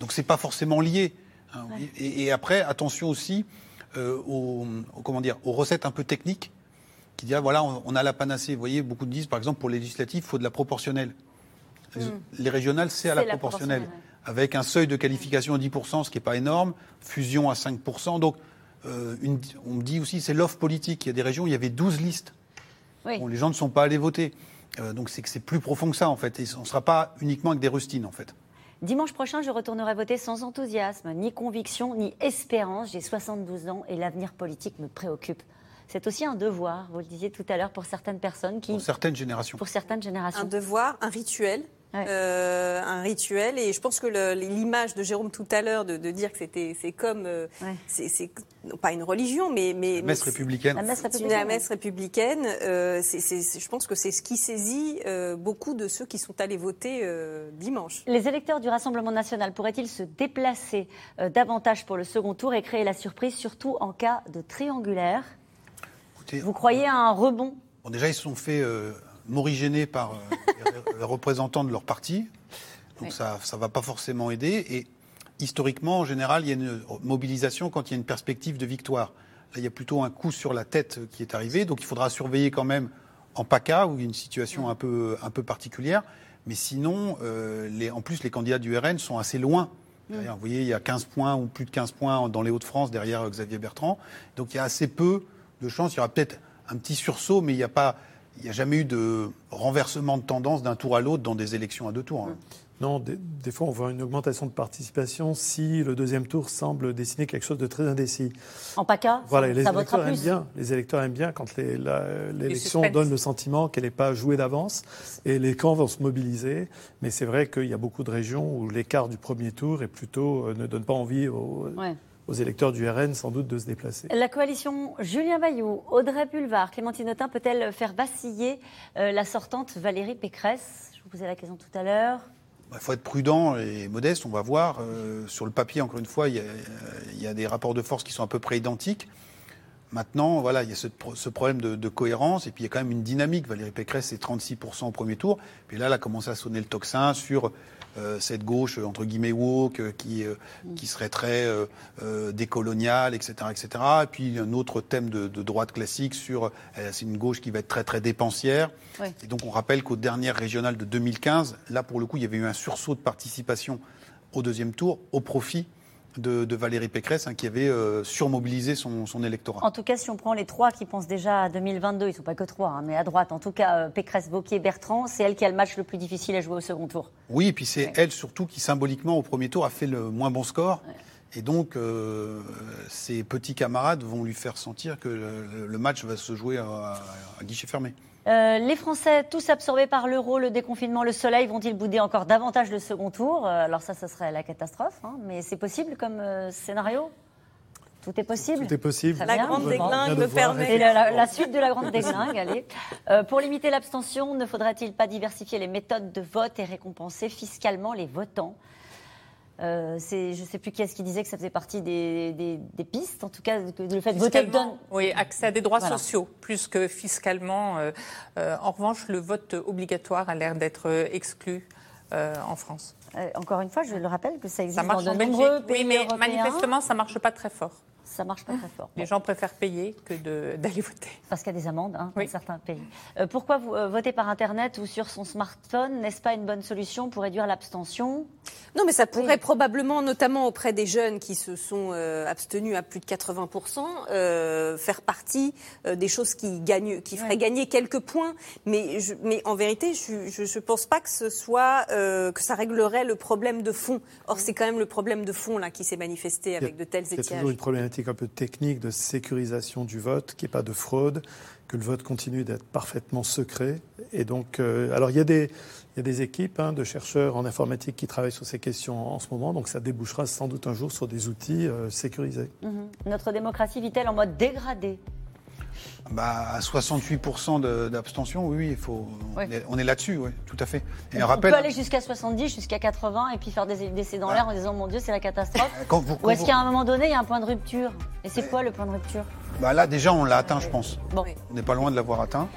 Donc, c'est pas forcément lié. hein, et, et après, attention aussi euh, aux, aux- comment dire, aux recettes un peu techniques qui disent, ah, voilà, on, on a la panacée. Vous voyez, beaucoup disent, par exemple, pour les législatives, il faut de la proportionnelle. Les- Les régionales, c'est à la la proportionnelle. proportionnelle, Avec un seuil de qualification à 10%, ce qui n'est pas énorme, fusion à 5%. Donc, euh, une- on me dit aussi, c'est l'offre politique. Il y a des régions où il y avait 12 listes. Oui. Bon, les gens ne sont pas allés voter. Euh, donc, c'est que c'est plus profond que ça, en fait. Et on ne sera pas uniquement avec des rustines, en fait. Dimanche prochain, je retournerai voter sans enthousiasme, ni conviction, ni espérance. J'ai 72 ans et l'avenir politique me préoccupe. C'est aussi un devoir, vous le disiez tout à l'heure, pour certaines personnes qui. Pour certaines générations. Pour certaines générations. Un devoir, un rituel. Euh, un rituel. Et je pense que l'image de Jérôme tout à l'heure de, de dire que c'était c'est comme euh, c'est c'est non pas une religion mais mais messe mais républicaine. La messe c'est une républicaine, messe républicaine. Euh, je pense que c'est ce qui saisit euh, beaucoup de ceux qui sont allés voter euh, dimanche. Les électeurs du Rassemblement national pourraient-ils se déplacer euh, davantage pour le second tour et créer la surprise, surtout en cas de triangulaire? Écoutez, Vous croyez à un rebond? Bon, déjà, ils se sont fait euh, morigéner par euh, les- les représentants de leur parti. Donc Oui. ça ne va pas forcément aider. Et historiquement, en général, il y a une mobilisation quand il y a une perspective de victoire. Là, il y a plutôt un coup sur la tête qui est arrivé. Donc il faudra surveiller quand même en PACA, où il y a une situation un peu, un peu particulière. Mais sinon, euh, les, en plus, les candidats du RN sont assez loin. Derrière, Vous voyez, il y a 15 points ou plus de 15 points dans les Hauts-de-France derrière euh, Xavier Bertrand. Donc il y a assez peu de chances. Il y aura peut-être un petit sursaut, mais il n'y a pas, il n'y a jamais eu de renversement de tendance d'un tour à l'autre dans des élections à deux tours. hein. Non, des, des fois, on voit une augmentation de participation si le deuxième tour semble dessiner quelque chose de très indécis. En PACA Voilà, ça, les ça votera électeurs aiment plus. bien. Les électeurs aiment bien quand l'élection donne le sentiment qu'elle n'est pas jouée d'avance et les camps vont se mobiliser. Mais c'est vrai qu'il y a beaucoup de régions où l'écart du premier tour est plutôt euh, ne donne pas envie aux, Ouais. Aux électeurs du RN sans doute de se déplacer. La coalition Julien Bayou, Audrey Pulvar, Clémentine Autain peut-elle faire vaciller euh, la sortante Valérie Pécresse? Je vous posais la question tout à l'heure. Il faut être prudent et modeste, on va voir. Euh, sur le papier, encore une fois, il y, a, il y a des rapports de force qui sont à peu près identiques. Maintenant, voilà, il y a ce, pro- ce problème de, de cohérence, et puis il y a quand même une dynamique. Valérie Pécresse, c'est 36% au premier tour. Puis là, elle a commencé à sonner le tocsin sur euh, cette gauche, euh, entre guillemets, woke, euh, qui, euh, qui serait très euh, euh, décoloniale, etc., etc. Et puis un autre thème de, de droite classique sur, euh, c'est une gauche qui va être très, très dépensière. Ouais. Et donc on rappelle qu'aux dernières régionales de 2015, là pour le coup, il y avait eu un sursaut de participation au deuxième tour au profit de, de Valérie Pécresse, hein, qui avait euh, surmobilisé son, son électorat. En tout cas, si on prend les trois qui pensent déjà à 2022, ils ne sont pas que trois, hein, mais à droite, en tout cas, euh, Pécresse, Vauquier, Bertrand, c'est elle qui a le match le plus difficile à jouer au second tour. Oui, et puis c'est elle surtout qui symboliquement au premier tour a fait le moins bon score. Et donc, euh, ses petits camarades vont lui faire sentir que le, le match va se jouer à, à guichet fermé. Euh, les Français, tous absorbés par l'euro, le déconfinement, le soleil, vont-ils bouder encore davantage le second tour? Euh, Alors ça, ce serait la catastrophe, hein, mais c'est possible comme euh, scénario? Tout est possible. Tout est possible. La bien. grande déglingue voir, permet Et la, la- la suite de la grande déglingue, allez. Euh, pour limiter l'abstention, ne faudrait-il pas diversifier les méthodes de vote et récompenser fiscalement les votants? Euh, Je ne sais plus qui est-ce qui disait que ça faisait partie des, des- des pistes, en tout cas, que le fait de voter donne. Oui, accès à des droits Voilà. sociaux, plus que fiscalement. Euh, euh, en revanche, le vote obligatoire a l'air d'être exclu en France. Encore une fois, je le rappelle que ça existe Ça marche dans en de Belgique. nombreux pays Oui, mais européens. manifestement, ça marche pas très fort. Ça marche pas très fort. Les gens préfèrent payer que d'aller voter. Parce qu'il y a des amendes hein, dans certains pays. Euh, pourquoi vous euh, votez par Internet ou sur son smartphone N'est-ce pas une bonne solution pour réduire l'abstention? Non, mais ça pourrait probablement, notamment auprès des jeunes qui se sont euh, abstenus à plus de 80%, euh, faire partie euh, des choses qui gagnent, qui feraient gagner quelques points. Mais, je- mais en vérité, je ne pense pas que ce soit euh, que ça réglerait le problème de fond. Or, c'est quand même le problème de fond là qui s'est manifesté avec de tels Il y a étiages. toujours une problématique un peu technique de sécurisation du vote, qu'il n'y ait pas de fraude, que le vote continue d'être parfaitement secret. Et donc, euh, alors il y a des, il y a des équipes hein, de chercheurs en informatique qui travaillent sur ces questions en ce moment, donc ça débouchera sans doute un jour sur des outils euh, sécurisés. Mhm. Notre démocratie vit-elle en mode dégradé? Bah, à 68% de- d'abstention, oui, oui, il faut, on est, là-dessus, oui, tout à fait. Et On rappel, peut aller jusqu'à 70, jusqu'à 80 et puis faire des décès dans l'air en disant mon Dieu, c'est la catastrophe. quand vous- Ou est-ce vous- qu'à un moment donné, il y a un point de rupture? Et c'est quoi le point de rupture? Bah, là déjà on l'a atteint, je pense. Bon. On n'est pas loin de l'avoir atteint.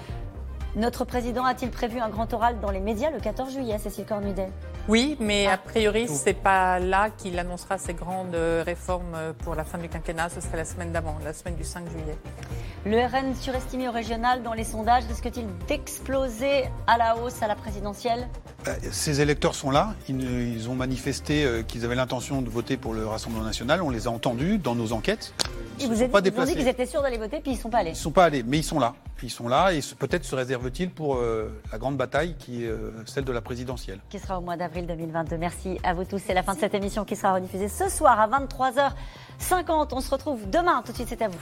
Notre président a-t-il prévu un grand oral dans les médias le 14 juillet, Cécile Cornudet? Oui, mais a priori, c'est pas là qu'il annoncera ses grandes euh, réformes euh, pour la fin du quinquennat. Ce serait la semaine d'avant, la semaine du 5 juillet. Le RN surestimé au régional dans les sondages risque-t-il d'exploser à la hausse à la présidentielle? Ces électeurs sont là, ils, ont manifesté euh, qu'ils avaient l'intention de voter pour le Rassemblement national, on les a entendus dans nos enquêtes. Ils se vous ont pas dit déplacés. qu'ils étaient sûrs d'aller voter, puis ils ne sont pas allés. Ils ne sont pas allés, mais ils sont là. Ils sont là et peut-être se réservent-ils pour euh, la grande bataille qui est euh, celle de la présidentielle. Qui sera au mois d'avril 2022. Merci à vous tous. C'est la fin de cette émission qui sera rediffusée ce soir à 23h50. On se retrouve demain. Tout de suite, c'est à vous.